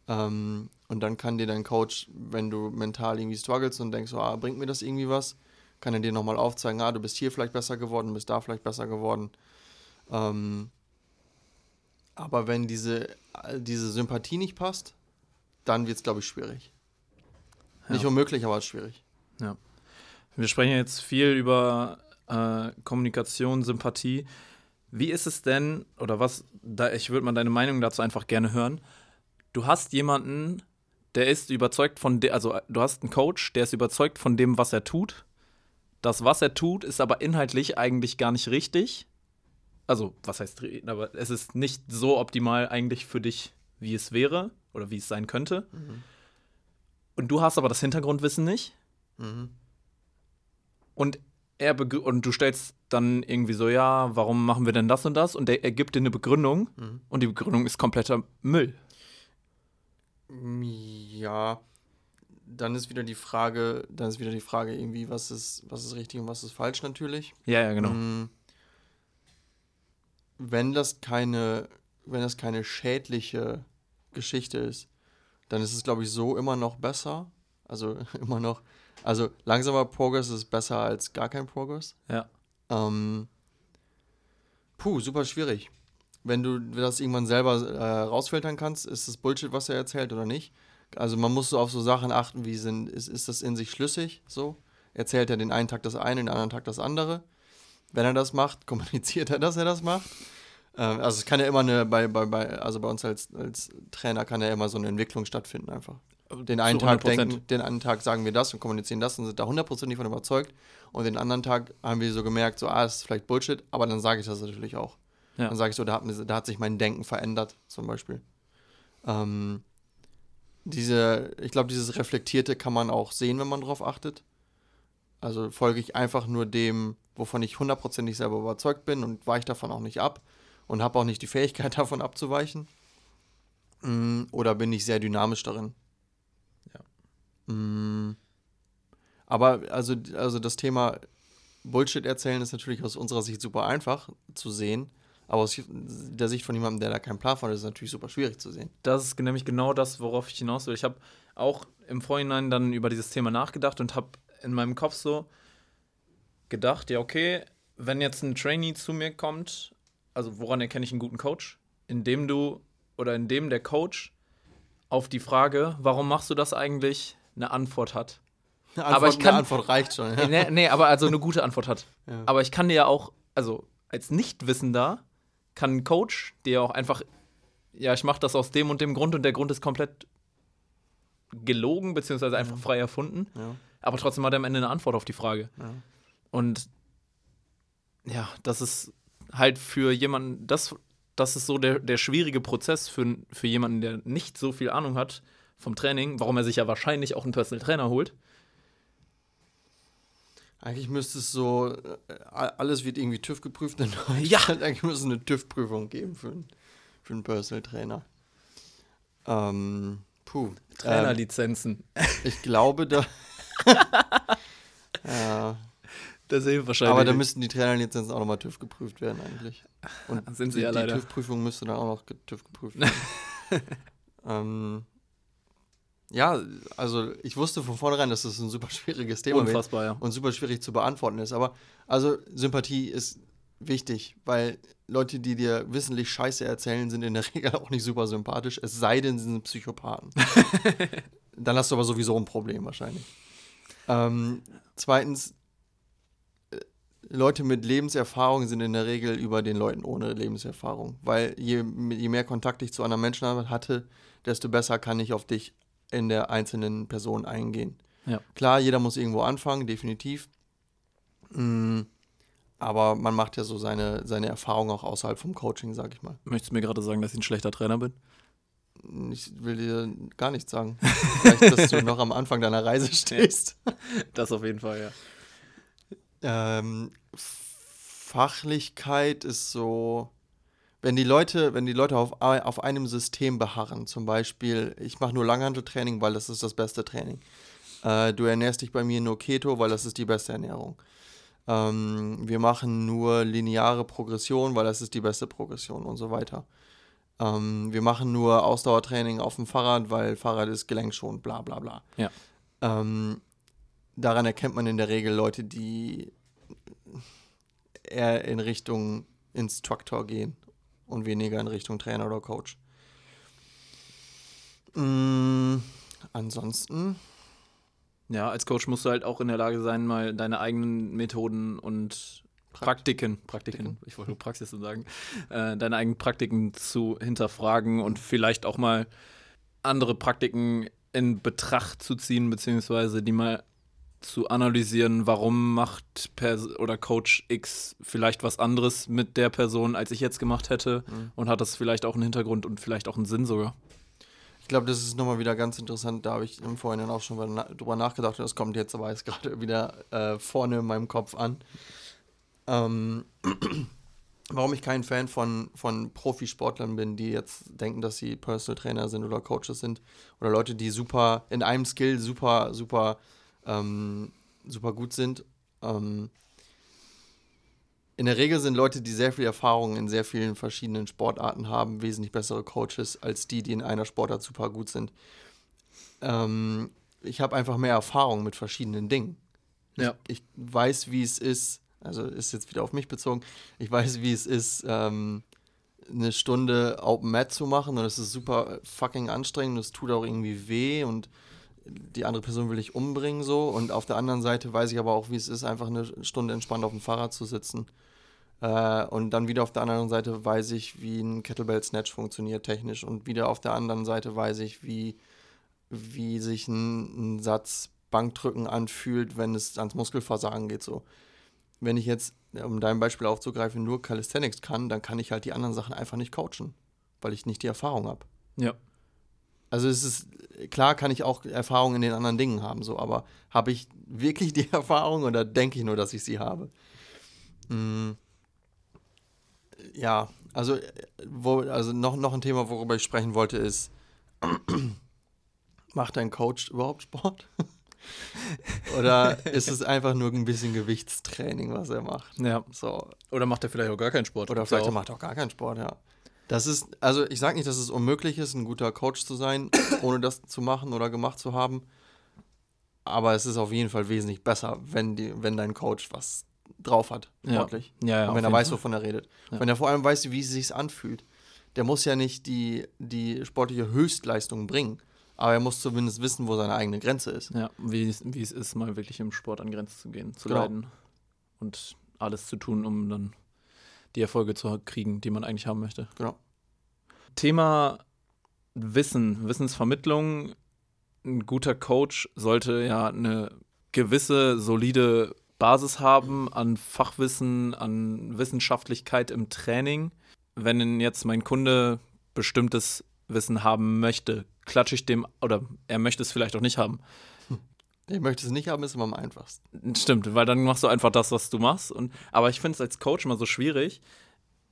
B: Ähm, und dann kann dir dein Coach, wenn du mental irgendwie struggles und denkst, so, ah, bringt mir das irgendwie was, kann er dir nochmal aufzeigen, ah, du bist hier vielleicht besser geworden, bist da vielleicht besser geworden. Ähm, aber wenn diese, diese Sympathie nicht passt, dann wird es, glaube ich, schwierig. Nicht
A: Ja.
B: unmöglich, aber es ist schwierig.
A: Wir sprechen jetzt viel über äh, Kommunikation, Sympathie. Wie ist es denn, oder was, da, ich würde mal deine Meinung dazu einfach gerne hören. Du hast jemanden, der ist überzeugt von dem, also du hast einen Coach, der ist überzeugt von dem, was er tut. Das, was er tut, ist aber inhaltlich eigentlich gar nicht richtig. Also, was heißt, aber es ist nicht so optimal eigentlich für dich, wie es wäre oder wie es sein könnte. Und du hast aber das Hintergrundwissen nicht.
B: Mhm.
A: Und er und du stellst dann irgendwie so, ja, warum machen wir denn das und das? Und der, er gibt dir eine Begründung
B: Mhm.
A: und die Begründung ist kompletter Müll.
B: Ja, dann ist wieder die Frage, dann ist wieder die Frage irgendwie, was ist, was ist richtig und was ist falsch natürlich.
A: Ja, ja, genau.
B: Mm, Wenn das keine, wenn das keine schädliche Geschichte ist, dann ist es, glaube ich, so immer noch besser. Also [laughs] immer noch, also langsamer Progress ist besser als gar kein Progress.
A: Ja.
B: Ähm, puh, super schwierig. Wenn du das irgendwann selber äh, rausfiltern kannst, ist das Bullshit, was er erzählt oder nicht. Also man muss so auf so Sachen achten, wie sind, ist, ist das in sich schlüssig so? Erzählt er den einen Tag das eine, den anderen Tag das andere? Wenn er das macht, [laughs] kommuniziert er, dass er das macht. Ähm, also es kann ja immer eine, bei, bei, bei, also bei uns als, als Trainer kann ja immer so eine Entwicklung stattfinden einfach. Den einen Tag
A: 100%.
B: denken, den anderen Tag sagen wir das und kommunizieren das und sind da hundertprozentig von überzeugt. Und den anderen Tag haben wir so gemerkt, so, ah, das ist vielleicht Bullshit, aber dann sage ich das natürlich auch.
A: Ja.
B: Dann sage ich so, da hat, da hat sich mein Denken verändert, zum Beispiel. Ähm, diese, ich glaube, dieses Reflektierte kann man auch sehen, wenn man darauf achtet. Also folge ich einfach nur dem, wovon ich hundertprozentig selber überzeugt bin und weiche davon auch nicht ab und habe auch nicht die Fähigkeit [laughs] davon abzuweichen. Mm, Oder bin ich sehr dynamisch darin? Mm. Aber also, also das Thema Bullshit erzählen ist natürlich aus unserer Sicht super einfach zu sehen. Aber aus der Sicht von jemandem, der da keinen Plan von hat, ist es natürlich super schwierig zu sehen.
A: Das ist nämlich genau das, worauf ich hinaus will. Ich habe auch im Vorhinein dann über dieses Thema nachgedacht und habe in meinem Kopf so gedacht, ja, okay, wenn jetzt ein Trainee zu mir kommt, also woran erkenne ich einen guten Coach? Indem du oder indem der Coach auf die Frage, warum machst du das eigentlich, eine Antwort hat.
B: Eine
A: Aber
B: Antwort,
A: ich kann-
B: eine Antwort reicht schon. Ja.
A: Nee, nee, aber also eine gute Antwort hat.
B: Ja.
A: Aber ich kann dir ja auch, also als Nichtwissender, kann ein Coach dir auch einfach, ja, ich mache das aus dem und dem Grund und der Grund ist komplett gelogen, beziehungsweise einfach frei erfunden.
B: Ja.
A: Aber trotzdem hat er am Ende eine Antwort auf die Frage.
B: Ja.
A: Und ja, das ist halt für jemanden, das, das ist so der, der schwierige Prozess für, für jemanden, der nicht so viel Ahnung hat vom Training, warum er sich ja wahrscheinlich auch einen Personal Trainer holt.
B: Eigentlich müsste es so, äh, alles wird irgendwie TÜV geprüft in Deutschland.
A: Ja. [laughs]
B: Eigentlich müsste es eine TÜV-Prüfung geben für, einen- für einen Personal Trainer. Ähm, puh. Ähm,
A: Trainerlizenzen.
B: ich glaube, da. [laughs] ja,
A: das hilft wahrscheinlich.
B: aber da müssten die Trainerlizenzen auch nochmal TÜV geprüft werden, eigentlich. Und
A: Sind sie
B: die,
A: ja
B: die
A: leider.
B: TÜV-Prüfung müsste dann auch noch TÜV geprüft [laughs] werden. ähm, ja, also ich wusste von vornherein, dass das ein super schwieriges Thema wird
A: Unfassbar, ja.
B: und super schwierig zu beantworten ist. Aber also Sympathie ist wichtig, weil Leute, die dir wissentlich Scheiße erzählen, sind in der [laughs] Regel auch nicht super sympathisch, es sei denn, sie sind Psychopathen. [laughs] Dann hast du aber sowieso ein Problem wahrscheinlich. Ähm, zweitens, äh, Leute mit Lebenserfahrung sind in der Regel über den Leuten ohne Lebenserfahrung, weil je, je mehr Kontakt ich zu anderen Menschen hatte, desto besser kann ich auf dich in der einzelnen Person eingehen.
A: Ja.
B: Klar, jeder muss irgendwo anfangen, definitiv. Mm, aber man macht ja so seine, seine Erfahrung auch außerhalb vom Coaching, sag ich mal.
A: Möchtest du mir gerade sagen, dass ich ein schlechter Trainer bin?
B: Ich will dir gar nichts sagen. Vielleicht, dass du noch am Anfang deiner Reise [laughs] stehst.
A: Das auf jeden Fall, ja.
B: Ähm, Fachlichkeit ist so, wenn die Leute, wenn die Leute auf, auf einem System beharren, zum Beispiel, ich mache nur Langhanteltraining, weil das ist das beste Training. Äh, du ernährst dich bei mir nur Keto, weil das ist die beste Ernährung. Ähm, wir machen nur lineare Progression, weil das ist die beste Progression und so weiter. Ähm, wir machen nur Ausdauertraining auf dem Fahrrad, weil Fahrrad ist gelenkschonend, bla bla bla.
A: Ja.
B: Ähm, daran erkennt man in der Regel Leute, die eher in Richtung Instructor gehen und weniger in Richtung Trainer oder Coach. Mm, ansonsten,
A: Ja, als Coach musst du halt auch in der Lage sein, mal deine eigenen Methoden und Praktiken, Praktiken, ich wollte nur Praxis sagen, äh, deine eigenen Praktiken zu hinterfragen und vielleicht auch mal andere Praktiken in Betracht zu ziehen, beziehungsweise die mal zu analysieren, warum macht Pers oder Coach X vielleicht was anderes mit der Person, als ich jetzt gemacht hätte
B: Mhm.
A: und hat das vielleicht auch einen Hintergrund und vielleicht auch einen Sinn sogar.
B: ich glaube, das ist nochmal wieder ganz interessant. Da habe ich im Vorhinein auch schon na drüber nachgedacht. und Das kommt jetzt aber jetzt [laughs] gerade wieder äh, vorne in meinem Kopf an. Ähm, [clears throat] warum ich kein Fan von, von Profisportlern bin, die jetzt denken, dass sie Personal Trainer sind oder Coaches sind. Oder Leute, die super in einem Skill super, super, ähm, super gut sind. Ähm, in der Regel sind Leute, die sehr viel Erfahrung in sehr vielen verschiedenen Sportarten haben, wesentlich bessere Coaches als die, die in einer Sportart super gut sind. Ähm, ich habe einfach mehr Erfahrung mit verschiedenen Dingen.
A: Ja.
B: Ich weiß, wie es ist, also ist jetzt wieder auf mich bezogen, ich weiß, wie es ist, ähm, eine Stunde Open Mat zu machen und es ist super fucking anstrengend, es tut auch irgendwie weh und die andere Person will ich umbringen so und auf der anderen Seite weiß ich aber auch, wie es ist, einfach eine Stunde entspannt auf dem Fahrrad zu sitzen. Äh, und dann wieder auf der anderen Seite weiß ich, wie ein Kettlebell Snatch funktioniert technisch und wieder auf der anderen Seite weiß ich, wie, wie sich ein, ein Satz Bankdrücken anfühlt, wenn es ans Muskelversagen geht so. Wenn ich jetzt, um dein Beispiel aufzugreifen, nur Calisthenics kann, dann kann ich halt die anderen Sachen einfach nicht coachen, weil ich nicht die Erfahrung habe.
A: Ja.
B: Also es ist, klar kann ich auch Erfahrungen in den anderen Dingen haben, so, aber habe ich wirklich die [laughs] Erfahrung oder denke ich nur, dass ich sie habe? Mm, ja, also, wo, also noch, noch ein Thema, worüber ich sprechen wollte, ist, [clears throat] macht dein Coach überhaupt Sport? [laughs] Oder ist es einfach nur ein bisschen Gewichtstraining, was er macht?
A: Ja.
B: So.
A: Oder macht er vielleicht auch gar keinen Sport?
B: Oder vielleicht er macht er auch gar keinen Sport, ja. Das ist, also ich sage nicht, dass es unmöglich ist, ein guter Coach zu sein, [coughs] ohne das zu machen oder gemacht zu haben. Aber es ist auf jeden Fall wesentlich besser, wenn, die, wenn dein Coach was drauf hat,
A: Ja.
B: sportlich.
A: Ja, ja,
B: Und
A: auf
B: wenn er weiß,
A: Fall.
B: wovon er redet.
A: Ja.
B: Wenn er vor allem weiß, wie es sich anfühlt. Der muss ja nicht die, die sportliche Höchstleistung bringen, aber er muss zumindest wissen, wo seine eigene Grenze ist.
A: Ja, wie, es- wie es ist, mal wirklich im Sport an Grenzen zu gehen, zu
B: Genau.
A: leiden und alles zu tun, um dann die Erfolge zu kriegen, die man eigentlich haben möchte.
B: Genau.
A: Thema Wissen, Wissensvermittlung. Ein guter Coach sollte ja eine gewisse solide Basis haben an Fachwissen, an Wissenschaftlichkeit im Training. Wenn jetzt mein Kunde bestimmtes Wissen haben möchte, klatsche ich dem, oder er möchte es vielleicht auch nicht haben.
B: Ich möchte es nicht haben, ist immer am einfachsten.
A: Stimmt, weil dann machst du einfach das, was du machst. Und, aber ich finde es als Coach immer so schwierig.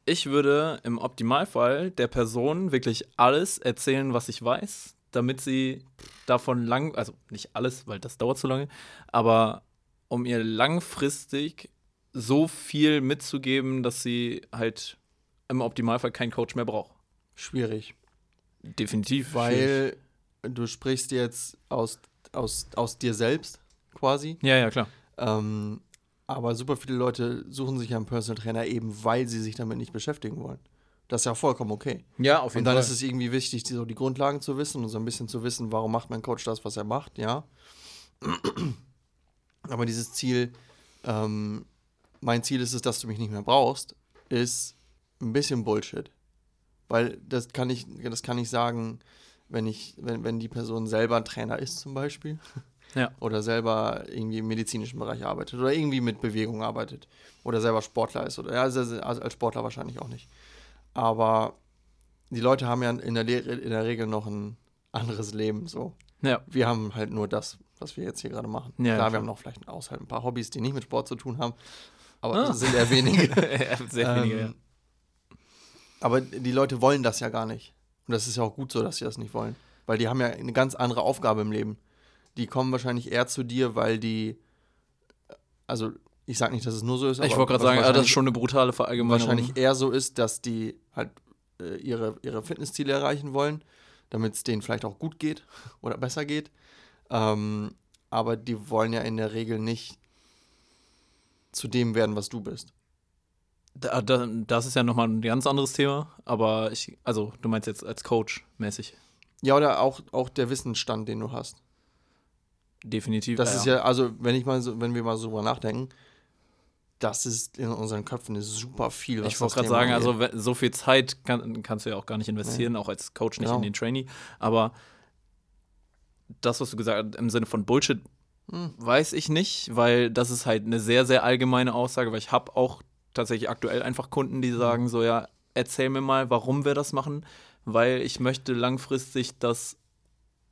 A: Ich würde im Optimalfall der Person wirklich alles erzählen, was ich weiß, damit sie davon lang, also nicht alles, weil das dauert zu lange, aber um ihr langfristig so viel mitzugeben, dass sie halt im Optimalfall keinen Coach mehr braucht.
B: Schwierig.
A: Definitiv. schwierig.
B: Weil du sprichst jetzt aus, aus, aus dir selbst quasi.
A: Ja, ja, klar.
B: Ähm, aber super viele Leute suchen sich ja einen Personal Trainer eben, weil sie sich damit nicht beschäftigen wollen. Das ist ja vollkommen okay.
A: Ja, auf
B: Und dann ist es irgendwie wichtig, die, so die Grundlagen zu wissen und so ein bisschen zu wissen, warum macht mein Coach das, was er macht, ja. [clears throat] Aber dieses Ziel, ähm, mein Ziel ist es, dass du mich nicht mehr brauchst, ist ein bisschen Bullshit. Weil das kann ich, das kann ich sagen, wenn ich, wenn, wenn die Person selber ein Trainer ist zum Beispiel. [laughs]
A: Ja.
B: Oder selber irgendwie im medizinischen Bereich arbeitet oder irgendwie mit Bewegung arbeitet. Oder selber Sportler ist. Oder ja, also als Sportler wahrscheinlich auch nicht. Aber die Leute haben ja in der, Le in der Regel noch ein anderes Leben. So.
A: Ja.
B: Wir haben halt nur das, was wir jetzt hier gerade machen.
A: Ja,
B: Klar, wir haben noch vielleicht außerhalb ein paar Hobbys, die nicht mit Sport zu tun haben. Aber
A: Ah.
B: das sind eher wenige. [laughs]
A: Sehr weniger, ja.
B: Ähm, Aber die Leute wollen das ja gar nicht. Und das ist ja auch gut so, dass sie das nicht wollen. Weil die haben ja eine ganz andere Aufgabe im Leben. Die kommen wahrscheinlich eher zu dir, weil die, also ich sage nicht, dass es nur so ist,
A: Ich wollte gerade sagen, ah, das ist
B: wahrscheinlich-
A: schon eine brutale Verallgemeinerung.
B: wahrscheinlich eher so ist, dass die halt äh, ihre, ihre Fitnessziele erreichen wollen, damit es denen vielleicht auch gut geht [laughs] oder besser geht. Ähm, aber die wollen ja in der Regel nicht zu dem werden, was du bist.
A: Da, da, das ist ja nochmal ein ganz anderes Thema, aber ich, also du meinst jetzt als Coach mäßig.
B: Ja, oder auch, auch der Wissensstand, den du hast.
A: Definitiv.
B: Das ist ja, also wenn ich mal so, wenn wir mal so drüber nachdenken, das ist in unseren Köpfen ist super viel.
A: Ich wollte gerade sagen, also so viel Zeit kann, kannst du ja auch gar nicht investieren, auch als Coach nicht
B: Genau.
A: in den Trainee. Aber das, was du gesagt hast, im Sinne von Bullshit,
B: Hm.
A: weiß ich nicht, weil das ist halt eine sehr, sehr allgemeine Aussage, weil ich habe auch tatsächlich aktuell einfach Kunden, die sagen so, ja, erzähl mir mal, warum wir das machen, weil ich möchte langfristig, dass,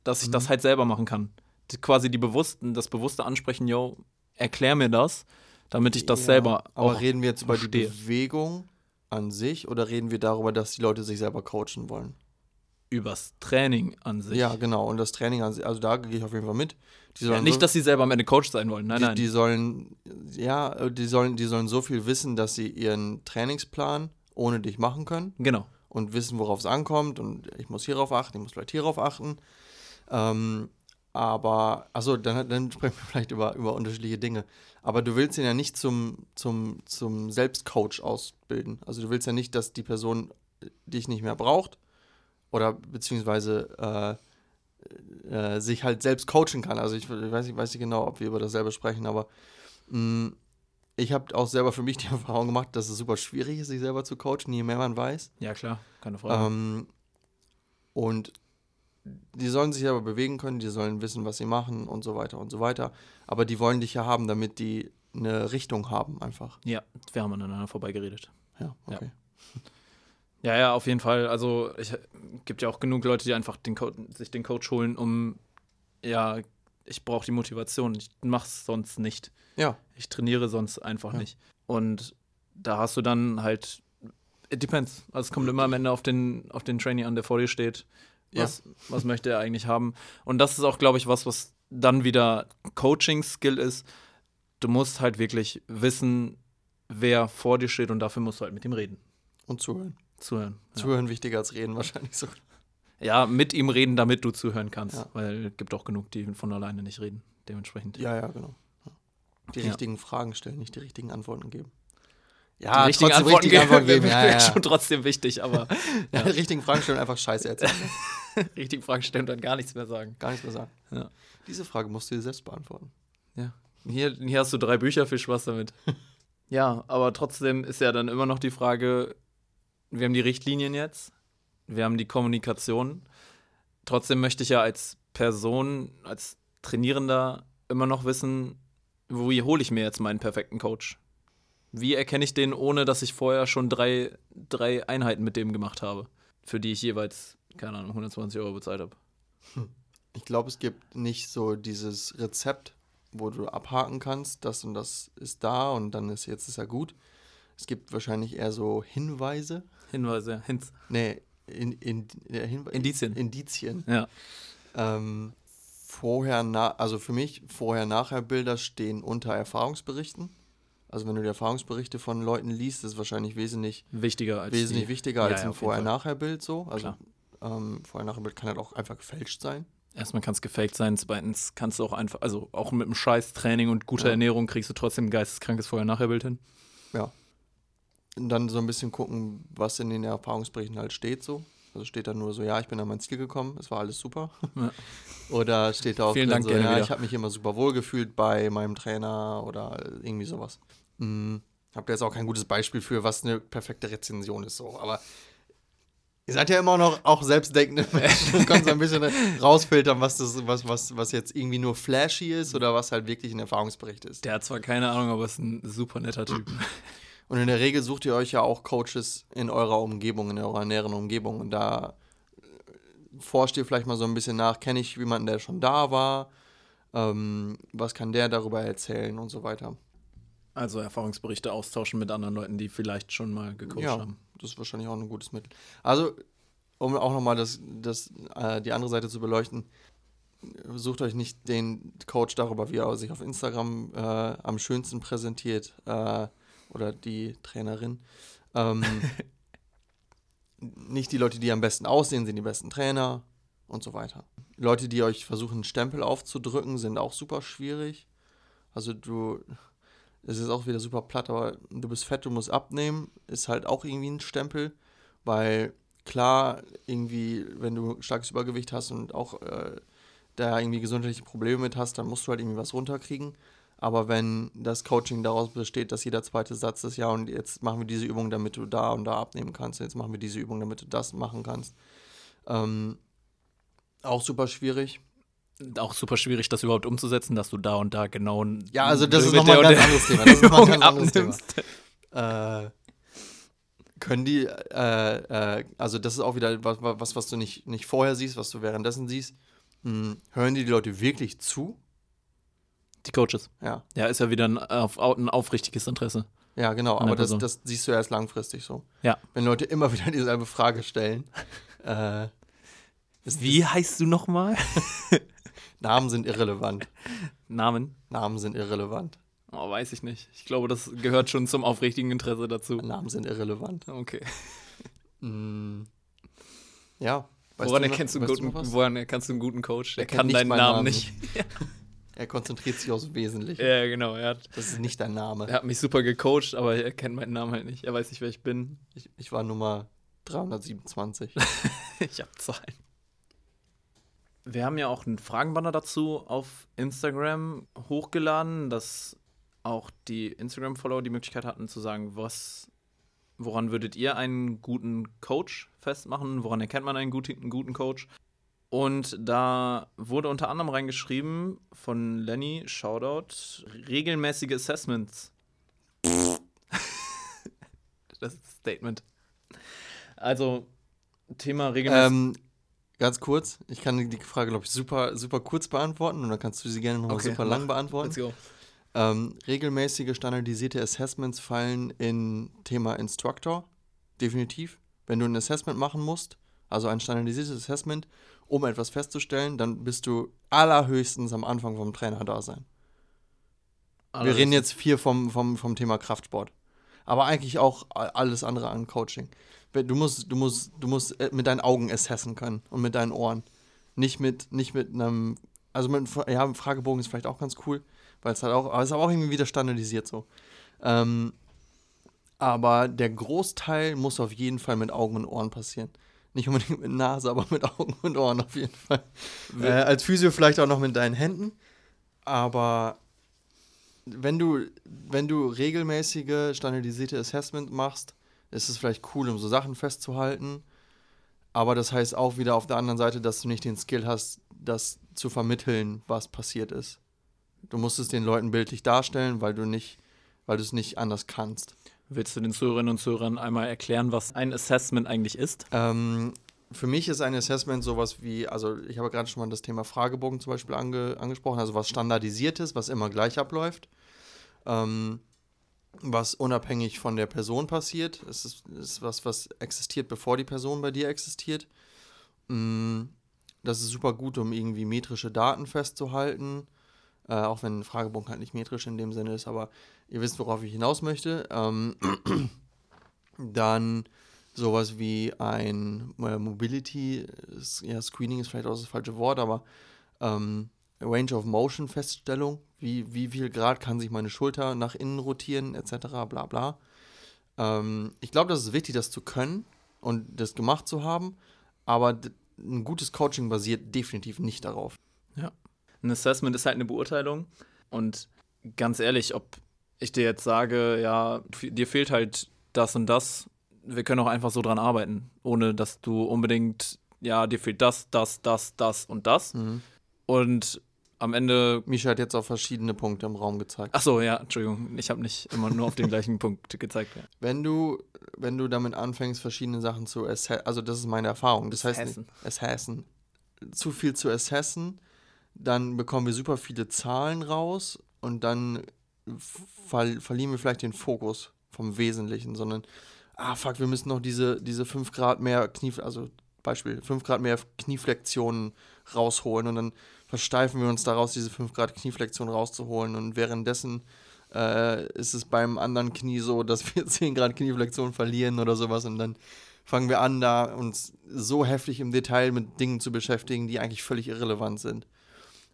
A: dass ich
B: Mhm.
A: das halt selber machen kann. Die, quasi die bewussten, das bewusste Ansprechen, yo, erklär mir das, damit ich das
B: Ja,
A: selber
B: Aber
A: auch
B: reden wir jetzt über die
A: verstehe.
B: Bewegung an sich oder reden wir darüber, dass die Leute sich selber coachen wollen?
A: Übers Training an sich.
B: Ja, genau. Und das Training, an sich- also da gehe ich auf jeden Fall mit.
A: Ja, nicht,
B: so,
A: dass sie selber am Ende Coach sein wollen. Nein,
B: die,
A: nein.
B: die sollen, ja, die sollen, die sollen so viel wissen, dass sie ihren Trainingsplan ohne dich machen können
A: genau.
B: und wissen, worauf es ankommt und ich muss hierauf achten, ich muss vielleicht hierauf achten. Ähm, aber, also dann, dann sprechen wir [laughs] vielleicht über, über unterschiedliche Dinge. Aber du willst ihn ja nicht zum, zum, zum Selbstcoach ausbilden. Also du willst ja nicht, dass die Person dich nicht mehr braucht oder beziehungsweise äh, äh, sich halt selbst coachen kann. Also ich, ich weiß, nicht, weiß nicht genau, ob wir über dasselbe sprechen, aber mh, ich habe auch selber für mich die [laughs] Erfahrung gemacht, dass es super schwierig ist, sich selber zu coachen, je mehr man weiß.
A: Ja, klar. Keine Frage.
B: Ähm, und die sollen sich aber bewegen können, die sollen wissen, was sie machen und so weiter und so weiter. Aber die wollen dich ja haben, damit die eine Richtung haben, einfach.
A: ja, wir haben aneinander vorbeigeredet.
B: Ja, okay.
A: Ja, [laughs] ja, auf jeden Fall. Also es gibt ja auch genug Leute, die einfach den Co sich den Coach holen, um ja, ich brauche die Motivation. Ich mache es sonst nicht.
B: Ja.
A: Ich trainiere sonst einfach
B: Ja.
A: nicht. Und da hast du dann halt, it depends. Also es kommt immer am Ende auf den, auf den Trainee an, der vor dir steht.
B: Ja.
A: Was, was möchte er eigentlich haben? Und das ist auch, glaube ich, was, was dann wieder Coaching-Skill ist. Du musst halt wirklich wissen, wer vor dir steht und dafür musst du halt mit ihm reden.
B: Und zuhören.
A: Zuhören. Ja.
B: Zuhören wichtiger als reden wahrscheinlich so.
A: Ja, mit ihm reden, damit du zuhören kannst.
B: Ja.
A: Weil es gibt auch genug, die von alleine nicht reden. Dementsprechend.
B: Ja, ja, genau. Die richtigen Fragen stellen, nicht die richtigen Antworten geben.
A: Die
B: Ja,
A: richtigen
B: trotzdem
A: Antworten
B: richtige Antworten
A: geben. [laughs]
B: Ja, ja.
A: schon trotzdem wichtig, aber [laughs]
B: ja. Die richtigen Fragen stellen, einfach Scheiße erzählen. [laughs]
A: richtige Fragen stellen und dann gar nichts mehr sagen.
B: Gar nichts mehr sagen.
A: Ja.
B: Diese Frage musst du dir selbst beantworten.
A: Ja. Hier, hier hast du drei Bücher, viel Spaß damit. ja, aber trotzdem ist ja dann immer noch die Frage, wir haben die Richtlinien jetzt, wir haben die Kommunikation. Trotzdem möchte ich ja als Person, als Trainierender immer noch wissen, wie hole ich mir jetzt meinen perfekten Coach? Wie erkenne ich den, ohne dass ich vorher schon drei, drei Einheiten mit dem gemacht habe, für die ich jeweils, keine Ahnung, 120 Euro bezahlt habe?
B: Ich glaube, es gibt nicht so dieses Rezept, wo du abhaken kannst, das und das ist da und dann ist jetzt ist er gut. Es gibt wahrscheinlich eher so Hinweise.
A: Hinweise, Hints.
B: Nee, in, in, ja, Hinwe
A: Indizien.
B: Indizien.
A: Ja.
B: Ähm, vorher, na, also für mich, vorher-nachher-Bilder stehen unter Erfahrungsberichten. Also wenn du die Erfahrungsberichte von Leuten liest, ist es wahrscheinlich wesentlich,
A: Wichtiger als
B: wesentlich
A: die.
B: wichtiger
A: Ja,
B: als
A: ja,
B: ein. Vorher-Nachher-Bild so. Also ähm, Vorher-Nachher-Bild kann halt auch einfach gefälscht sein.
A: Erstmal kann es gefaked sein, zweitens kannst du auch einfach, also auch mit einem scheiß Training und guter
B: Ja.
A: Ernährung kriegst du trotzdem ein geisteskrankes Vorher-Nachher-Bild hin.
B: Und dann so ein bisschen gucken, was in den Erfahrungsberichten halt steht so. Also steht da nur so, ja, ich bin an mein Ziel gekommen, es war alles super.
A: Ja.
B: Oder steht da auch
A: Vielen
B: drin
A: Dank,
B: so, ja,
A: wieder.
B: ich habe mich immer super wohl gefühlt bei meinem Trainer oder irgendwie sowas. Hm, habt ihr jetzt auch kein gutes Beispiel für, was eine perfekte Rezension ist so, aber ihr seid ja immer noch auch selbstdenkende [laughs] Menschen könnt so ein bisschen rausfiltern, was das, was, was, was jetzt irgendwie nur flashy ist oder was halt wirklich ein Erfahrungsbericht ist.
A: Der hat zwar keine Ahnung, aber ist ein super netter Typ. [clears throat]
B: Und in der Regel sucht ihr euch ja auch Coaches in eurer Umgebung, in eurer näheren Umgebung. Und da äh, forscht ihr vielleicht mal so ein bisschen nach, kenne ich jemanden, der schon da war, ähm, was kann der darüber erzählen und so weiter.
A: Also Erfahrungsberichte austauschen mit anderen Leuten, die vielleicht schon mal gecoacht
B: ja,
A: haben.
B: das ist wahrscheinlich auch ein gutes Mittel. Also, um auch nochmal das, das, äh, die andere Seite zu beleuchten, sucht euch nicht den Coach darüber, wie er sich auf Instagram äh, am schönsten präsentiert äh, oder die Trainerin. Ähm, [laughs] nicht die Leute, die am besten aussehen, sind die besten Trainer und so weiter. Leute, die euch versuchen, einen Stempel aufzudrücken, sind auch super schwierig. Also du, es ist auch wieder super platt, aber du bist fett, du musst abnehmen, ist halt auch irgendwie ein Stempel, weil klar, irgendwie, wenn du starkes Übergewicht hast und auch äh, da irgendwie gesundheitliche Probleme mit hast, dann musst du halt irgendwie was runterkriegen. Aber wenn das Coaching daraus besteht, dass jeder zweite Satz ist, ja, und jetzt machen wir diese Übung, damit du da und da abnehmen kannst, jetzt machen wir diese Übung, damit du das machen kannst. Ähm, auch super schwierig.
A: Auch super schwierig, das überhaupt umzusetzen, dass du da und da genau.
B: Ja, also das ist nochmal ein ganz anderes Thema. Das ist nochmal ein
A: Übung
B: ganz anderes Thema. äh, können die, äh, äh, also das ist auch wieder was, was, was du nicht, nicht vorher siehst, was du währenddessen siehst. Hm, hören die die Leute wirklich zu?
A: Die Coaches.
B: Ja,
A: Ja, ist ja wieder ein, auf, ein aufrichtiges Interesse.
B: ja genau,
A: der
B: aber das, das siehst du erst langfristig so.
A: Ja.
B: Wenn Leute immer wieder dieselbe Frage stellen. [laughs] äh, ist,
A: Wie heißt du nochmal? [laughs]
B: Namen sind irrelevant.
A: Namen?
B: Namen sind irrelevant.
A: Oh, weiß ich nicht. Ich glaube, das gehört schon zum aufrichtigen Interesse dazu.
B: Namen sind irrelevant.
A: Okay.
B: Hm, [laughs] ja. weißt
A: woran,
B: du
A: erkennst du guten, woran erkennst du einen guten Coach? Der
B: Er kennt
A: kann deinen Namen
B: Namen
A: nicht.
B: Er konzentriert sich aufs Wesentliche.
A: ja, genau. Er hat,
B: Das ist nicht dein Name.
A: er hat mich super gecoacht, aber er kennt meinen Namen halt nicht. Er weiß nicht, wer ich bin.
B: Ich, ich war Nummer 327. [laughs]
A: Ich habe Zahlen. Wir haben ja auch einen Fragenbanner dazu auf Instagram hochgeladen, dass auch die Instagram-Follower die Möglichkeit hatten zu sagen, was, woran würdet ihr einen guten Coach festmachen? Woran erkennt man einen guten, einen guten Coach? Und da wurde unter anderem reingeschrieben von Lenny, Shoutout, regelmäßige Assessments. [laughs] das ist das Statement. Also, Thema regelmäßig.
B: Ähm, ganz kurz, ich kann die Frage, glaube ich, super, super kurz beantworten und dann kannst du sie gerne nochmal
A: Okay,
B: super lang beantworten.
A: Let's go.
B: Ähm, regelmäßige standardisierte Assessments fallen in Thema Instructor, definitiv. Wenn du ein Assessment machen musst, also ein standardisiertes Assessment, um etwas festzustellen, dann bist du allerhöchstens am Anfang vom Trainer da sein. Wir reden jetzt hier vom, vom, vom Thema Kraftsport. Aber eigentlich auch alles andere an Coaching. Du musst, du musst, du musst äh, mit deinen Augen assessen können und mit deinen Ohren. Nicht mit, nicht mit einem, also mit, einem- ja, ein Fragebogen ist vielleicht auch ganz cool, weil es halt auch, aber es ist auch irgendwie wieder standardisiert so. Ähm, aber der Großteil muss auf jeden Fall mit Augen und Ohren passieren. Nicht unbedingt mit Nase, aber mit Augen und Ohren auf jeden Fall. Äh, als Physio vielleicht auch noch mit deinen Händen. Aber wenn du, wenn du regelmäßige standardisierte Assessment machst, ist es vielleicht cool, um so Sachen festzuhalten. Aber das heißt auch wieder auf der anderen Seite, dass du nicht den Skill hast, das zu vermitteln, was passiert ist. Du musst es den Leuten bildlich darstellen, weil du nicht, weil du es nicht anders kannst.
A: Willst du den Zuhörerinnen und Zuhörern einmal erklären, was ein Assessment eigentlich ist?
B: Ähm, für mich ist ein Assessment sowas wie, also ich habe gerade schon mal das Thema Fragebogen zum Beispiel ange, angesprochen, also was standardisiertes, was immer gleich abläuft, ähm, was unabhängig von der Person passiert. Es ist, ist was, was existiert, bevor die Person bei dir existiert. Mm, das ist super gut, um irgendwie metrische Daten festzuhalten, äh, auch wenn ein Fragebogen halt nicht metrisch in dem Sinne ist, aber ihr wisst, worauf ich hinaus möchte. Ähm, [clears throat] dann sowas wie ein äh, Mobility, ja, Screening ist vielleicht auch das falsche Wort, aber ähm, Range of Motion Feststellung, wie, wie viel Grad kann sich meine Schulter nach innen rotieren, etc., bla bla. Ähm, ich glaube, das ist wichtig, das zu können und das gemacht zu haben, aber ein gutes Coaching basiert definitiv nicht darauf.
A: Ein Assessment ist halt eine Beurteilung. Und ganz ehrlich, ob ich dir jetzt sage, ja, dir fehlt halt das und das, wir können auch einfach so dran arbeiten, ohne dass du unbedingt, ja, dir fehlt das, das, das, das und das.
B: Mhm.
A: Und am Ende.
B: Misha hat jetzt auf verschiedene Punkte im Raum gezeigt.
A: Ach so, ja, Entschuldigung, ich habe nicht immer nur auf den [laughs] gleichen Punkt gezeigt. Ja.
B: Wenn du, wenn du damit anfängst, verschiedene Sachen zu assessen, also das ist meine Erfahrung, das heißt
A: Assessen.
B: assessen, zu viel zu assessen, dann bekommen wir super viele Zahlen raus und dann ver verlieren wir vielleicht den Fokus vom Wesentlichen, sondern, ah fuck, wir müssen noch diese, diese 5 Grad mehr Knie, also Beispiel, 5 Grad mehr Knieflexionen rausholen und dann versteifen wir uns daraus, diese 5 Grad Knieflexion rauszuholen und währenddessen äh, ist es beim anderen Knie so, dass wir [laughs] 10 Grad Knieflexion verlieren oder sowas und dann fangen wir an, da uns so heftig im Detail mit Dingen zu beschäftigen, die eigentlich völlig irrelevant sind.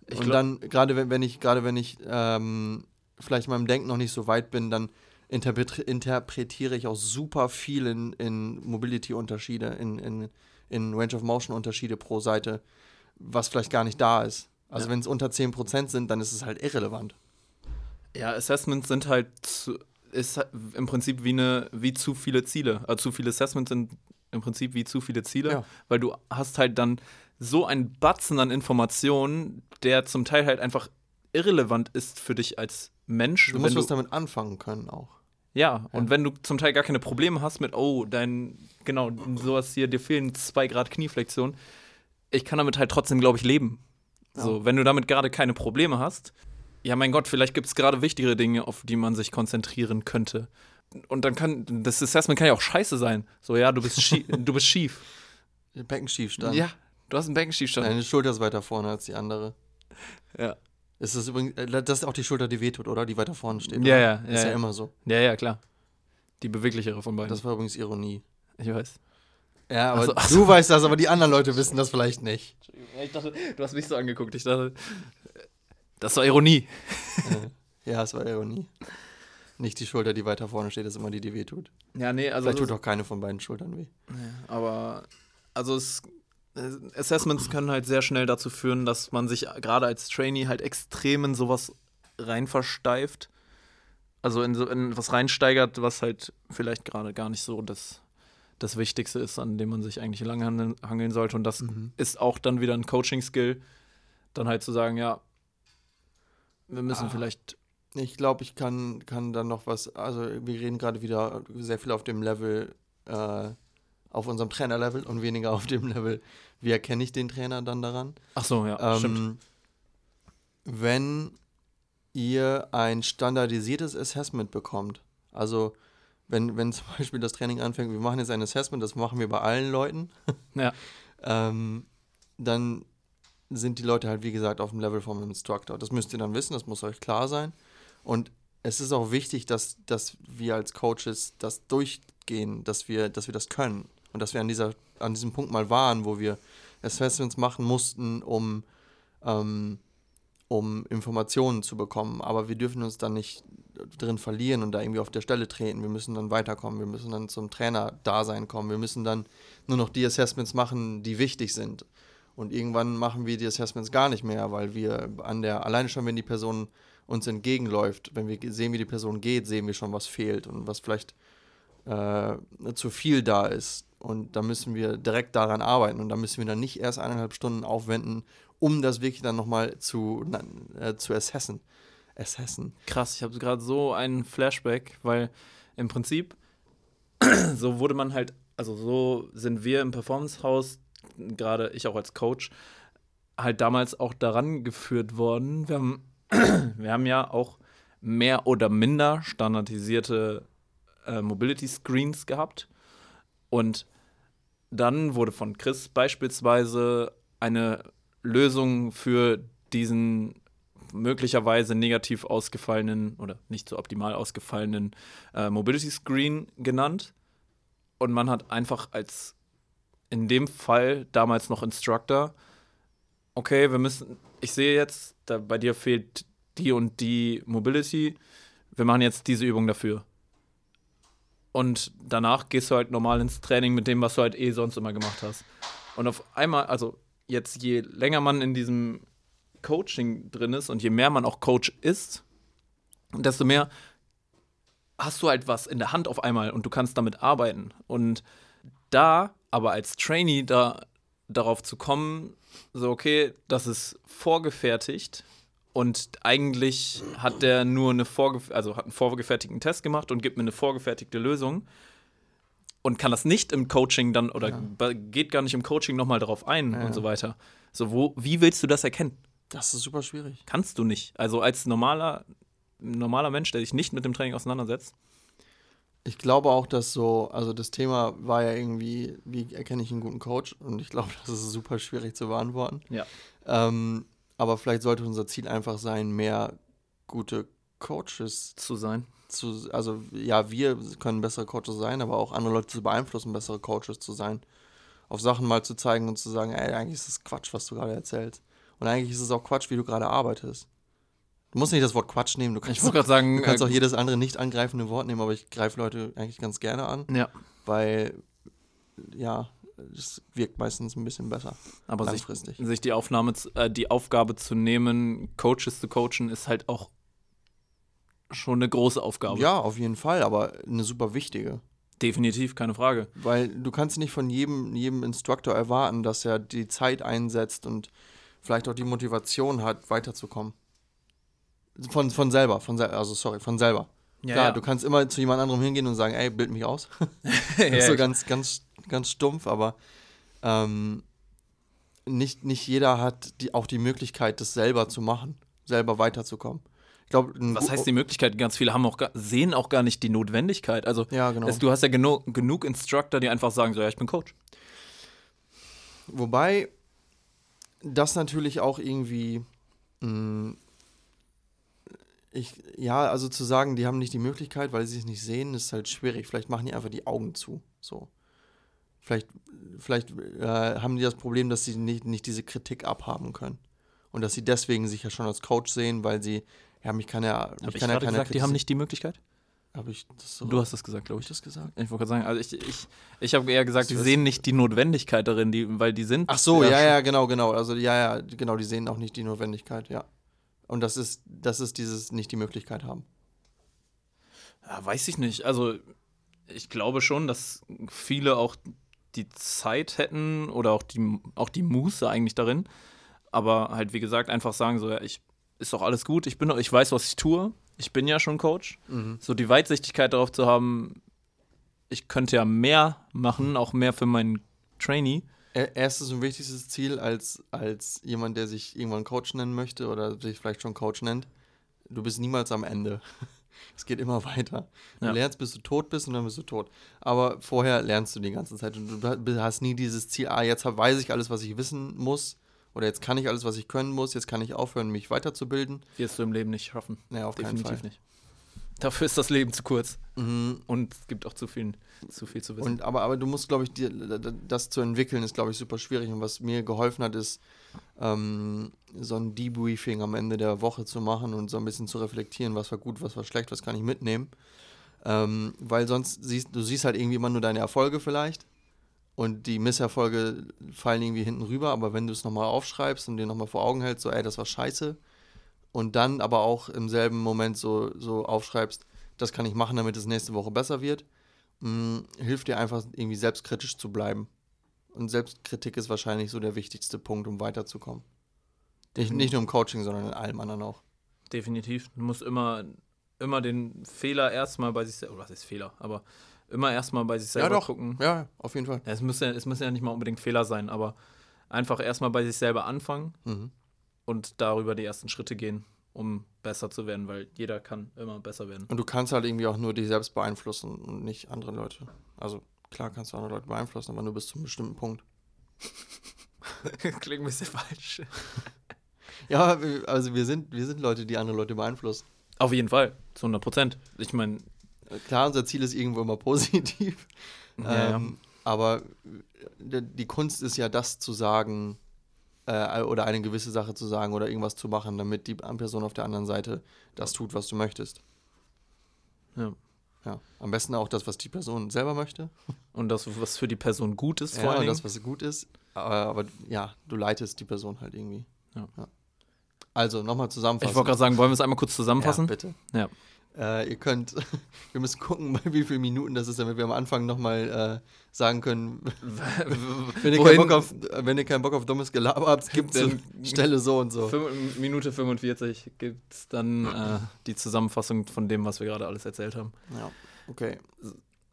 A: Ich
B: und dann, gerade wenn, wenn ich, gerade wenn ich ähm, vielleicht in meinem Denken noch nicht so weit bin, dann interpret interpretiere ich auch super viel in, in Mobility-Unterschiede, in, in, in Range of Motion-Unterschiede pro Seite, was vielleicht gar nicht da ist. Also
A: Ja.
B: wenn es unter 10% sind, dann ist es halt irrelevant.
A: Ja, Assessments sind halt ist halt im Prinzip wie eine wie zu viele Ziele. Also zu viele Assessments sind im Prinzip wie zu viele Ziele,
B: Ja.
A: weil du hast halt dann so einen Batzen an Informationen, der zum Teil halt einfach irrelevant ist für dich als Mensch.
B: Du musst was damit anfangen können auch.
A: ja, und
B: Ja.
A: wenn du zum Teil gar keine Probleme hast mit, oh, dein, genau, sowas hier, dir fehlen zwei Grad Knieflexion, ich kann damit halt trotzdem, glaube ich, leben. So, wenn du damit gerade keine Probleme hast, ja, mein Gott, vielleicht gibt es gerade wichtigere Dinge, auf die man sich konzentrieren könnte. Und dann kann, das Assessment kann ja auch scheiße sein. So, ja, du bist, schie du bist schief. [laughs]
B: Beckenschiefstand.
A: Ja, du hast einen Beckenschiefstand.
B: Deine Schulter ist weiter vorne als die andere.
A: Ja.
B: Ist das übrigens, äh, das ist auch die Schulter, die wehtut, oder? Die weiter vorne steht.
A: Ja,
B: oder?
A: ja,
B: Ist
A: ja,
B: ja,
A: ja.
B: immer so.
A: ja, ja, klar. Die beweglichere von beiden.
B: Das war übrigens Ironie.
A: ich weiß.
B: Ja, aber
A: Ach so, ach
B: du weißt das, aber die anderen Leute wissen das vielleicht nicht.
A: Ja, ich dachte, du hast mich so angeguckt. Ich dachte, das war Ironie. [laughs]
B: Ja, es war Ironie. Nicht die Schulter, die weiter vorne steht, ist immer die, die wehtut.
A: Ja, nee, also.
B: Vielleicht tut auch keine von beiden Schultern weh.
A: Aber also es, Assessments können halt sehr schnell dazu führen, dass man sich gerade als Trainee halt extrem in sowas rein versteift. Also in, so, in was reinsteigert, was halt vielleicht gerade gar nicht so das, das Wichtigste ist, an dem man sich eigentlich lang handeln, hangeln sollte. Und das
B: Mhm.
A: ist auch dann wieder ein Coaching-Skill, dann halt zu sagen, ja, wir müssen
B: Ah.
A: vielleicht.
B: Ich glaube, ich kann, kann dann noch was, also wir reden gerade wieder sehr viel auf dem Level äh, auf unserem Trainerlevel und weniger [laughs] auf dem Level, wie erkenne ich den Trainer dann daran.
A: Ach so, ja, stimmt.
B: Ähm, wenn ihr ein standardisiertes Assessment bekommt, also wenn, wenn [laughs] zum Beispiel das Training anfängt, wir machen jetzt ein Assessment, das machen wir bei allen Leuten, [laughs]
A: Ja.
B: ähm, dann sind die Leute halt, wie gesagt, auf dem Level vom Instructor. Das müsst ihr dann wissen, das muss euch klar sein. Und es ist auch wichtig, dass, dass wir als Coaches das durchgehen, dass wir, dass wir das können. Und dass wir an, dieser, an diesem Punkt mal waren, wo wir Assessments machen mussten, um, ähm, um Informationen zu bekommen. Aber wir dürfen uns dann nicht drin verlieren und da irgendwie auf der Stelle treten. Wir müssen dann weiterkommen. Wir müssen dann zum Trainer-Dasein kommen. Wir müssen dann nur noch die Assessments machen, die wichtig sind. Und irgendwann machen wir die Assessments gar nicht mehr, weil wir an der, alleine schon, wenn die Person uns entgegenläuft, wenn wir sehen, wie die Person geht, sehen wir schon, was fehlt und was vielleicht äh, zu viel da ist. Und da müssen wir direkt daran arbeiten und da müssen wir dann nicht erst eineinhalb Stunden aufwenden, um das wirklich dann nochmal zu, äh, zu assessen. Assessen.
A: Krass, ich habe gerade so einen Flashback, weil im Prinzip [clears throat] so wurde man halt, also so sind wir im Performance-Haus, gerade ich auch als Coach, halt damals auch daran geführt worden. Wir haben, [clears throat] wir haben ja auch mehr oder minder standardisierte äh, Mobility Screens gehabt. Und dann wurde von Chris beispielsweise eine Lösung für diesen möglicherweise negativ ausgefallenen oder nicht so optimal ausgefallenen äh, Mobility Screen genannt. Und man hat einfach als in dem Fall damals noch Instructor, okay, wir müssen, ich sehe jetzt, da bei dir fehlt die und die Mobility, wir machen jetzt diese Übung dafür. Und danach gehst du halt normal ins Training mit dem, was du halt eh sonst immer gemacht hast. Und auf einmal, also jetzt je länger man in diesem Coaching drin ist und je mehr man auch Coach ist, desto mehr hast du halt was in der Hand auf einmal und du kannst damit arbeiten. Und da aber als Trainee da darauf zu kommen, so okay, das ist vorgefertigt und eigentlich hat der nur eine vorgef also hat einen vorgefertigten Test gemacht und gibt mir eine vorgefertigte Lösung und kann das nicht im Coaching dann oder
B: Ja.
A: geht gar nicht im Coaching nochmal darauf ein
B: Ja.
A: und so weiter. So, wo, wie willst du das erkennen?
B: Das ist super schwierig.
A: Kannst du nicht. Also als normaler, normaler Mensch, der sich nicht mit dem Training auseinandersetzt.
B: Ich glaube auch, dass so, also das Thema war ja irgendwie, wie erkenne ich einen guten Coach? Und ich glaube, [laughs] das ist super schwierig zu beantworten.
A: Ja.
B: Ähm, aber vielleicht sollte unser Ziel einfach sein, mehr gute Coaches
A: Zu sein.
B: zu, also ja, wir können bessere Coaches sein, aber auch andere Leute zu beeinflussen, bessere Coaches zu sein. Auf Sachen mal zu zeigen und zu sagen, ey, eigentlich ist es Quatsch, was du gerade erzählst. Und eigentlich ist es auch Quatsch, wie du gerade arbeitest. Du musst nicht das Wort Quatsch nehmen, du kannst,
A: Ich gerade sagen,
B: du kannst auch
A: äh,
B: jedes andere nicht angreifende Wort nehmen, aber ich greife Leute eigentlich ganz gerne an,
A: ja,
B: weil, ja, es wirkt meistens ein bisschen besser.
A: aber sich,
B: langfristig.
A: sich die Aufnahme, äh, die Aufgabe zu nehmen, Coaches zu coachen, ist halt auch schon eine große Aufgabe.
B: Ja, auf jeden Fall, aber eine super wichtige.
A: Definitiv, keine Frage.
B: Weil du kannst nicht von jedem, jedem Instructor erwarten, dass er die Zeit einsetzt und vielleicht auch die Motivation hat, weiterzukommen. Von, von selber, von also sorry, von selber. Klar, du kannst immer zu jemand anderem hingehen und sagen, ey, bild mich aus. [laughs] [laughs] Das ist so ganz, ganz, ganz stumpf, aber ähm, nicht, nicht jeder hat die, auch die Möglichkeit, das selber zu machen, selber weiterzukommen. Ich glaube,
A: Was heißt die Möglichkeit? Ganz viele haben auch gar, sehen auch gar nicht die Notwendigkeit. Also
B: Ja, genau.
A: es, du hast ja genu genug Instructor, die einfach sagen, so ja, ich bin Coach.
B: Wobei das natürlich auch irgendwie, mh, ich, ja, also zu sagen, die haben nicht die Möglichkeit, weil sie es nicht sehen, ist halt schwierig. Vielleicht machen die einfach die Augen zu. So. Vielleicht, vielleicht äh, haben die das Problem, dass sie nicht, nicht diese Kritik abhaben können. Und dass sie deswegen sich ja schon als Coach sehen, weil sie, ja, mich kann ja, mich
A: Habe ich
B: kann ja keiner
A: gesagt, die haben nicht die Möglichkeit?
B: Habe ich das so?
A: Du hast das gesagt, glaube
B: hab
A: ich.
B: ich das gesagt?
A: Ich wollte gerade sagen, also ich, ich, ich habe eher gesagt, die sehen nicht die Notwendigkeit darin, die, weil die sind.
B: Ach so, ja, ja, genau, genau. Also ja, ja, genau, die sehen auch nicht die Notwendigkeit, ja. Und das ist, das ist dieses nicht die Möglichkeit haben.
A: Ja, weiß ich nicht. Also, ich glaube schon, dass viele auch die Zeit hätten oder auch die, auch die Muße eigentlich darin. Aber halt, wie gesagt, einfach sagen so, ja, ich, ist doch alles gut, ich bin ich weiß, was ich tue. Ich bin ja schon Coach. So die Weitsichtigkeit darauf zu haben, ich könnte ja mehr machen, auch mehr für meinen Trainee.
B: Erstes und wichtigstes Ziel als, als jemand, der sich irgendwann Coach nennen möchte oder sich vielleicht schon Coach nennt, du bist niemals am Ende. [laughs] Es geht immer weiter. Du ja. lernst, bis du tot bist und dann bist du tot. Aber vorher lernst du die ganze Zeit und du hast nie dieses Ziel, ah, jetzt weiß ich alles, was ich wissen muss oder jetzt kann ich alles, was ich können muss, jetzt kann ich aufhören, mich weiterzubilden.
A: Wirst du im Leben nicht schaffen.
B: Naja, auf Definitiv keinen Fall. nicht.
A: Dafür ist das Leben zu kurz. Mhm. Und es gibt auch zu viel, zu viel zu wissen.
B: Und, aber, aber du musst, glaube ich, dir, das zu entwickeln, ist, glaube ich, super schwierig. Und was mir geholfen hat, ist, ähm, so ein Debriefing am Ende der Woche zu machen und so ein bisschen zu reflektieren, was war gut, was war schlecht, was kann ich mitnehmen. Ähm, weil sonst siehst du siehst halt irgendwie immer nur deine Erfolge vielleicht und die Misserfolge fallen irgendwie hinten rüber, aber wenn du es nochmal aufschreibst und dir nochmal vor Augen hältst, so, ey, das war scheiße, und dann aber auch im selben Moment so, so aufschreibst, das kann ich machen, damit es nächste Woche besser wird, mh, mm, hilft dir einfach irgendwie selbstkritisch zu bleiben. Und Selbstkritik ist wahrscheinlich so der wichtigste Punkt, um weiterzukommen. Nicht, nicht nur im Coaching, sondern in allem anderen auch.
A: Definitiv. Du musst immer, immer den Fehler erstmal bei sich selber, was ist Fehler, aber immer erstmal bei sich selber
B: ja, doch.
A: gucken.
B: Ja, auf jeden Fall.
A: Ja, es, müssen ja, es müssen ja nicht mal unbedingt Fehler sein, aber einfach erstmal bei sich selber anfangen mhm. Und darüber die ersten Schritte gehen, um besser zu werden, weil jeder kann immer besser werden.
B: Und du kannst halt irgendwie auch nur dich selbst beeinflussen und nicht andere Leute. Also klar kannst du andere Leute beeinflussen, aber nur bis zu einem bestimmten Punkt. [laughs]
A: Klingt ein bisschen falsch. [laughs]
B: ja, also wir sind, wir sind Leute, die andere Leute beeinflussen.
A: Auf jeden Fall, zu 100 Prozent. Ich meine.
B: Klar, unser Ziel ist irgendwo immer positiv. Ja, ähm, ja. Aber die Kunst ist ja, das zu sagen äh, oder eine gewisse Sache zu sagen oder irgendwas zu machen, damit die Person auf der anderen Seite das tut, was du möchtest. Ja. Ja, am besten auch das, was die Person selber möchte.
A: Und das, was für die Person gut ist,
B: vor ja, allem. Ja, das, was gut ist. Aber, aber, ja, du leitest die Person halt irgendwie. Ja. ja. Also, nochmal zusammenfassen.
A: Ich wollte gerade sagen, wollen wir es einmal kurz zusammenfassen?
B: Ja, bitte. Ja. Äh, ihr könnt, [laughs] wir müssen gucken, [laughs] wie viele Minuten das ist, damit wir am Anfang nochmal äh, sagen können, [laughs] wenn, ihr keinen Bock auf, wenn ihr keinen Bock auf dummes Gelaber habt, gibt es Stelle so und so.
A: Minute 45 gibt es dann äh, die Zusammenfassung von dem, was wir gerade alles erzählt haben.
B: Ja, okay.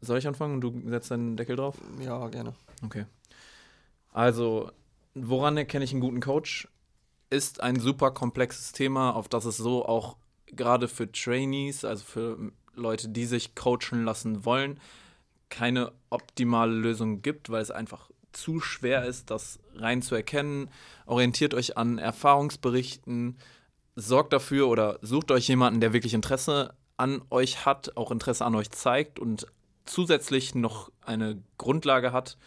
A: Soll ich anfangen und du setzt deinen Deckel drauf?
B: Ja, gerne.
A: Okay. Also, woran erkenne ich einen guten Coach? Ist ein super komplexes Thema, auf das es so auch gerade für Trainees, also für Leute, die sich coachen lassen wollen, keine optimale Lösung gibt, weil es einfach zu schwer ist, das rein zu erkennen. Orientiert euch an Erfahrungsberichten, sorgt dafür oder sucht euch jemanden, der wirklich Interesse an euch hat, auch Interesse an euch zeigt und zusätzlich noch eine Grundlage hat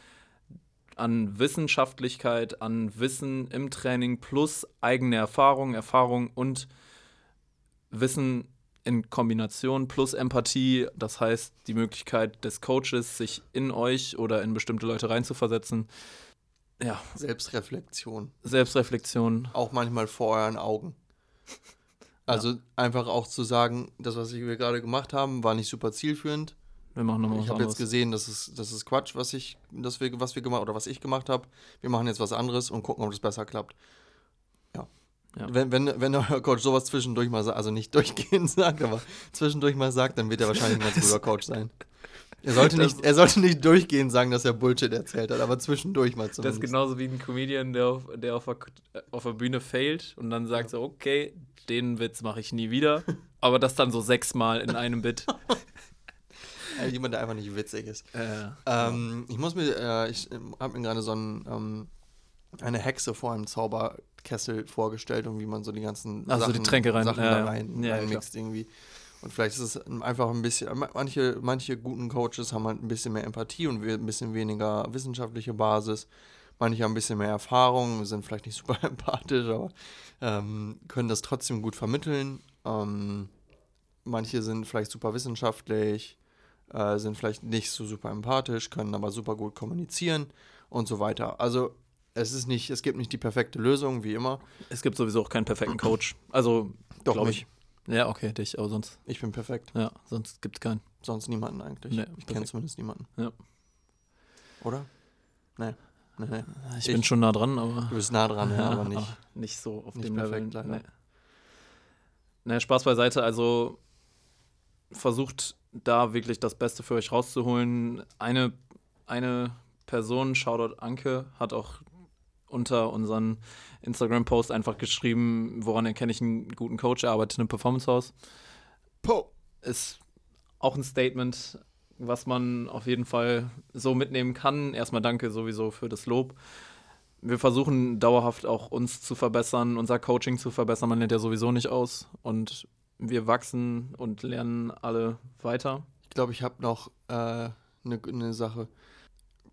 A: an Wissenschaftlichkeit, an Wissen im Training plus eigene Erfahrung, Erfahrung und Wissen in Kombination plus Empathie, das heißt die Möglichkeit des Coaches, sich in euch oder in bestimmte Leute reinzuversetzen. Ja.
B: Selbstreflexion.
A: Selbstreflexion.
B: Auch manchmal vor euren Augen. Also ja. einfach auch zu sagen, das, was wir gerade gemacht haben, war nicht super zielführend.
A: Wir machen nochmal
B: Ich habe jetzt gesehen, das ist, das ist Quatsch, was ich, das wir, was wir gemacht oder was ich gemacht habe. Wir machen jetzt was anderes und gucken, ob das besser klappt. Ja. Wenn, wenn, wenn euer Coach sowas zwischendurch mal sagt, also nicht durchgehend [laughs] sagt, aber zwischendurch mal sagt, dann wird er wahrscheinlich ein ganz guter Coach sein. Er sollte, nicht, er sollte nicht durchgehend sagen, dass er Bullshit erzählt hat, aber zwischendurch mal
A: zumindest. Das ist genauso wie ein Comedian, der auf, der auf, der, auf der Bühne failt und dann sagt so, okay, den Witz mache ich nie wieder. [laughs] Aber das dann so sechsmal in einem Bit. [laughs]
B: Also jemand, der einfach nicht witzig ist. Äh, ähm, ja. Ich muss mir, äh, ich habe mir gerade so ein, ähm, eine Hexe vor einem Zauber Kessel vorgestellt und wie man so die ganzen
A: also Sachen, die Tränke rein,
B: Sachen ja, da rein, ja, reinmixt ja, irgendwie. Und vielleicht ist es einfach ein bisschen, manche, manche guten Coaches haben halt ein bisschen mehr Empathie und ein bisschen weniger wissenschaftliche Basis. Manche haben ein bisschen mehr Erfahrung, sind vielleicht nicht [laughs] super empathisch, aber ähm, können das trotzdem gut vermitteln. Ähm, manche sind vielleicht super wissenschaftlich, äh, sind vielleicht nicht so super empathisch, können aber super gut kommunizieren und so weiter. Also es ist nicht, es gibt nicht die perfekte Lösung, wie immer.
A: Es gibt sowieso auch keinen perfekten Coach. Also,
B: doch nicht.
A: Ich. Ja, okay, dich, aber sonst.
B: Ich bin perfekt.
A: Ja, sonst gibt es keinen.
B: Sonst niemanden eigentlich. Nee, ich kenne zumindest niemanden.
A: Ja.
B: Oder? Nee. Nee, nee.
A: Ich, ich, bin schon nah dran, aber.
B: Du bist nah dran, [laughs] ja, aber nicht. Aber
A: nicht so auf
B: nicht
A: dem
B: perfekt, Level.
A: Leider. Nee. nee, Spaß beiseite. Also versucht da wirklich das Beste für euch rauszuholen. Eine, eine Person, Shoutout Anke, hat auch unter unseren Instagram-Post einfach geschrieben, woran erkenne ich einen guten Coach, er arbeitet in einem Performance-Haus.
B: Po.
A: Ist auch ein Statement, was man auf jeden Fall so mitnehmen kann. Erstmal danke sowieso für das Lob. Wir versuchen dauerhaft auch uns zu verbessern, unser Coaching zu verbessern. Man lernt ja sowieso nicht aus und wir wachsen und lernen alle weiter.
B: Ich glaube, ich habe noch eine äh, ne, ne Sache.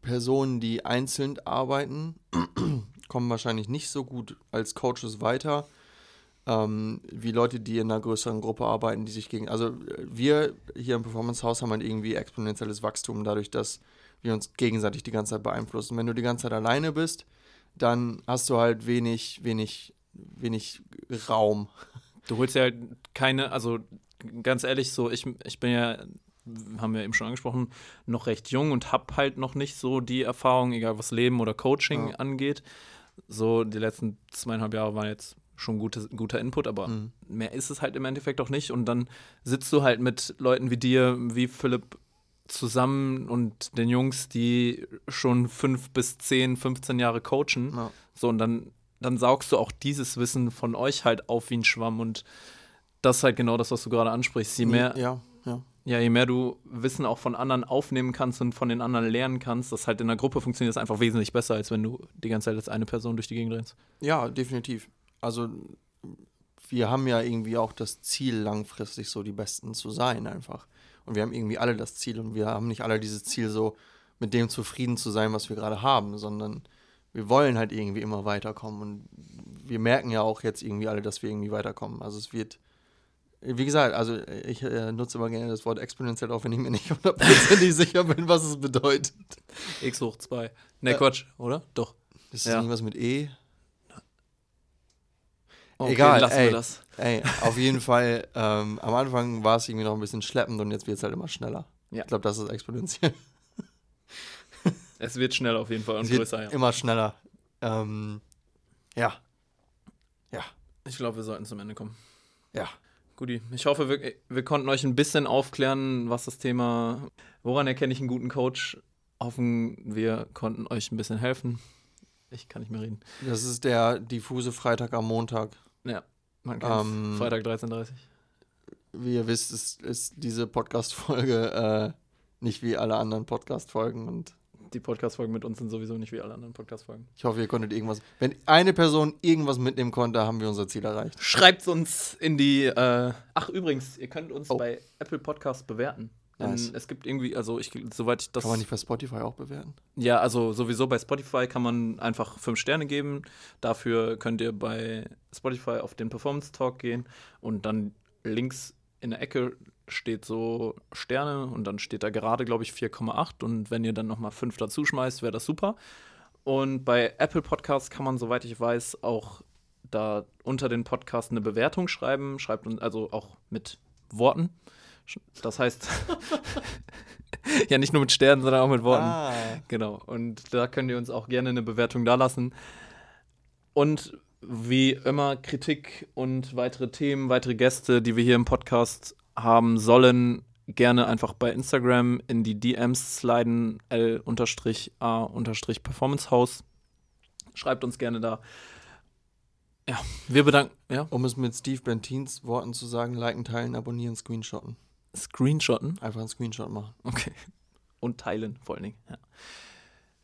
B: Personen, die einzeln arbeiten, [clears throat] kommen wahrscheinlich nicht so gut als Coaches weiter, ähm, wie Leute, die in einer größeren Gruppe arbeiten, die sich gegen. Also wir hier im Performance House haben halt irgendwie exponentielles Wachstum, dadurch, dass wir uns gegenseitig die ganze Zeit beeinflussen. Wenn du die ganze Zeit alleine bist, dann hast du halt wenig, wenig, wenig Raum.
A: Du holst ja halt keine, also ganz ehrlich, so, ich, ich bin ja haben wir eben schon angesprochen, noch recht jung und habe halt noch nicht so die Erfahrung, egal was Leben oder Coaching ja. angeht. So, die letzten zweieinhalb Jahre waren jetzt schon gute, guter Input, aber mhm. mehr ist es halt im Endeffekt auch nicht. Und dann sitzt du halt mit Leuten wie dir, wie Philipp, zusammen und den Jungs, die schon fünf bis zehn, 15 Jahre coachen. Ja. So, und dann, dann saugst du auch dieses Wissen von euch halt auf wie ein Schwamm. Und das ist halt genau das, was du gerade ansprichst. Je mehr,
B: ja, ja.
A: Ja, je mehr du Wissen auch von anderen aufnehmen kannst und von den anderen lernen kannst, das halt in der Gruppe funktioniert das einfach wesentlich besser, als wenn du die ganze Zeit als eine Person durch die Gegend rennst.
B: Ja, definitiv. Also wir haben ja irgendwie auch das Ziel, langfristig so die Besten zu sein einfach. Und wir haben irgendwie alle das Ziel und wir haben nicht alle dieses Ziel so mit dem zufrieden zu sein, was wir gerade haben, sondern wir wollen halt irgendwie immer weiterkommen und wir merken ja auch jetzt irgendwie alle, dass wir irgendwie weiterkommen. Also es wird wie gesagt, also ich äh, nutze immer gerne das Wort exponentiell, auch wenn ich mir nicht hundertprozentig [laughs] sicher bin, was es bedeutet.
A: X hoch 2. Ne, äh, Quatsch, oder? Doch.
B: Ist das ja. irgendwas mit E?
A: Okay, Egal, lassen ey, wir das.
B: Ey, auf jeden [laughs] Fall, ähm, am Anfang war es irgendwie noch ein bisschen schleppend und jetzt wird es halt immer schneller. Ja. Ich glaube, das ist exponentiell.
A: es wird schneller auf jeden Fall und größer, ja.
B: Immer schneller. Ähm, ja. Ja.
A: Ich glaube, wir sollten zum Ende kommen.
B: Ja.
A: Guti, ich hoffe, wir, wir konnten euch ein bisschen aufklären, was das Thema, woran erkenne ich einen guten Coach, hoffen, wir konnten euch ein bisschen helfen. Ich kann nicht mehr reden.
B: Das ist der diffuse Freitag am Montag.
A: Ja, man kennt ähm, Freitag 13.30
B: Wie ihr wisst, ist, ist diese Podcast-Folge äh, nicht wie alle anderen Podcast-Folgen und
A: die Podcast-Folgen mit uns sind sowieso nicht wie alle anderen Podcast-Folgen.
B: Ich hoffe, ihr konntet irgendwas. Wenn eine Person irgendwas mitnehmen konnte, haben wir unser Ziel erreicht.
A: Schreibt uns in die. Äh Ach, übrigens, ihr könnt uns oh. bei Apple Podcasts bewerten. Nice. Es gibt irgendwie, also ich, soweit ich das.
B: Kann man nicht bei Spotify auch bewerten?
A: Ja, also sowieso bei Spotify kann man einfach fünf Sterne geben. Dafür könnt ihr bei Spotify auf den Performance Talk gehen und dann links in der Ecke steht so Sterne und dann steht da gerade, glaube ich, 4,8 und wenn ihr dann nochmal 5 dazu schmeißt, wäre das super. Und bei Apple Podcasts kann man, soweit ich weiß, auch da unter den Podcasts eine Bewertung schreiben, schreibt uns also auch mit Worten. Das heißt, [laughs] ja, nicht nur mit Sternen, sondern auch mit Worten. Ah. Genau. Und da könnt ihr uns auch gerne eine Bewertung da lassen. Und wie immer Kritik und weitere Themen, weitere Gäste, die wir hier im Podcast haben sollen, gerne einfach bei Instagram in die DMs sliden, L-A-Performancehouse. Schreibt uns gerne da. Ja, wir bedanken. Ja.
B: Um es mit Steve Bentins Worten zu sagen, liken, teilen, abonnieren, screenshotten.
A: Screenshotten?
B: Einfach einen Screenshot machen.
A: Okay. Und teilen vor allen Dingen. Ja.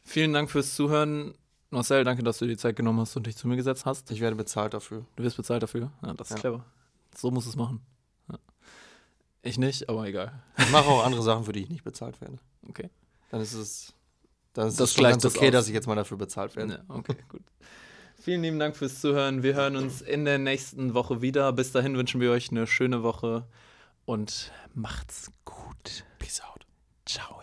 A: Vielen Dank fürs Zuhören. Marcel, danke, dass du dir die Zeit genommen hast und dich zu mir gesetzt hast.
B: Ich werde bezahlt dafür.
A: Du wirst bezahlt dafür? Ja, das ist ja. clever. So muss es machen. Ich nicht, aber egal.
B: Ich mache auch andere Sachen, für die ich nicht bezahlt werde.
A: Okay.
B: Dann ist es, dann ist das es ganz okay, das dass ich jetzt mal dafür bezahlt werde.
A: Ja, okay, gut. Vielen lieben Dank fürs Zuhören. Wir hören uns in der nächsten Woche wieder. Bis dahin wünschen wir euch eine schöne Woche und macht's gut.
B: Peace out.
A: Ciao.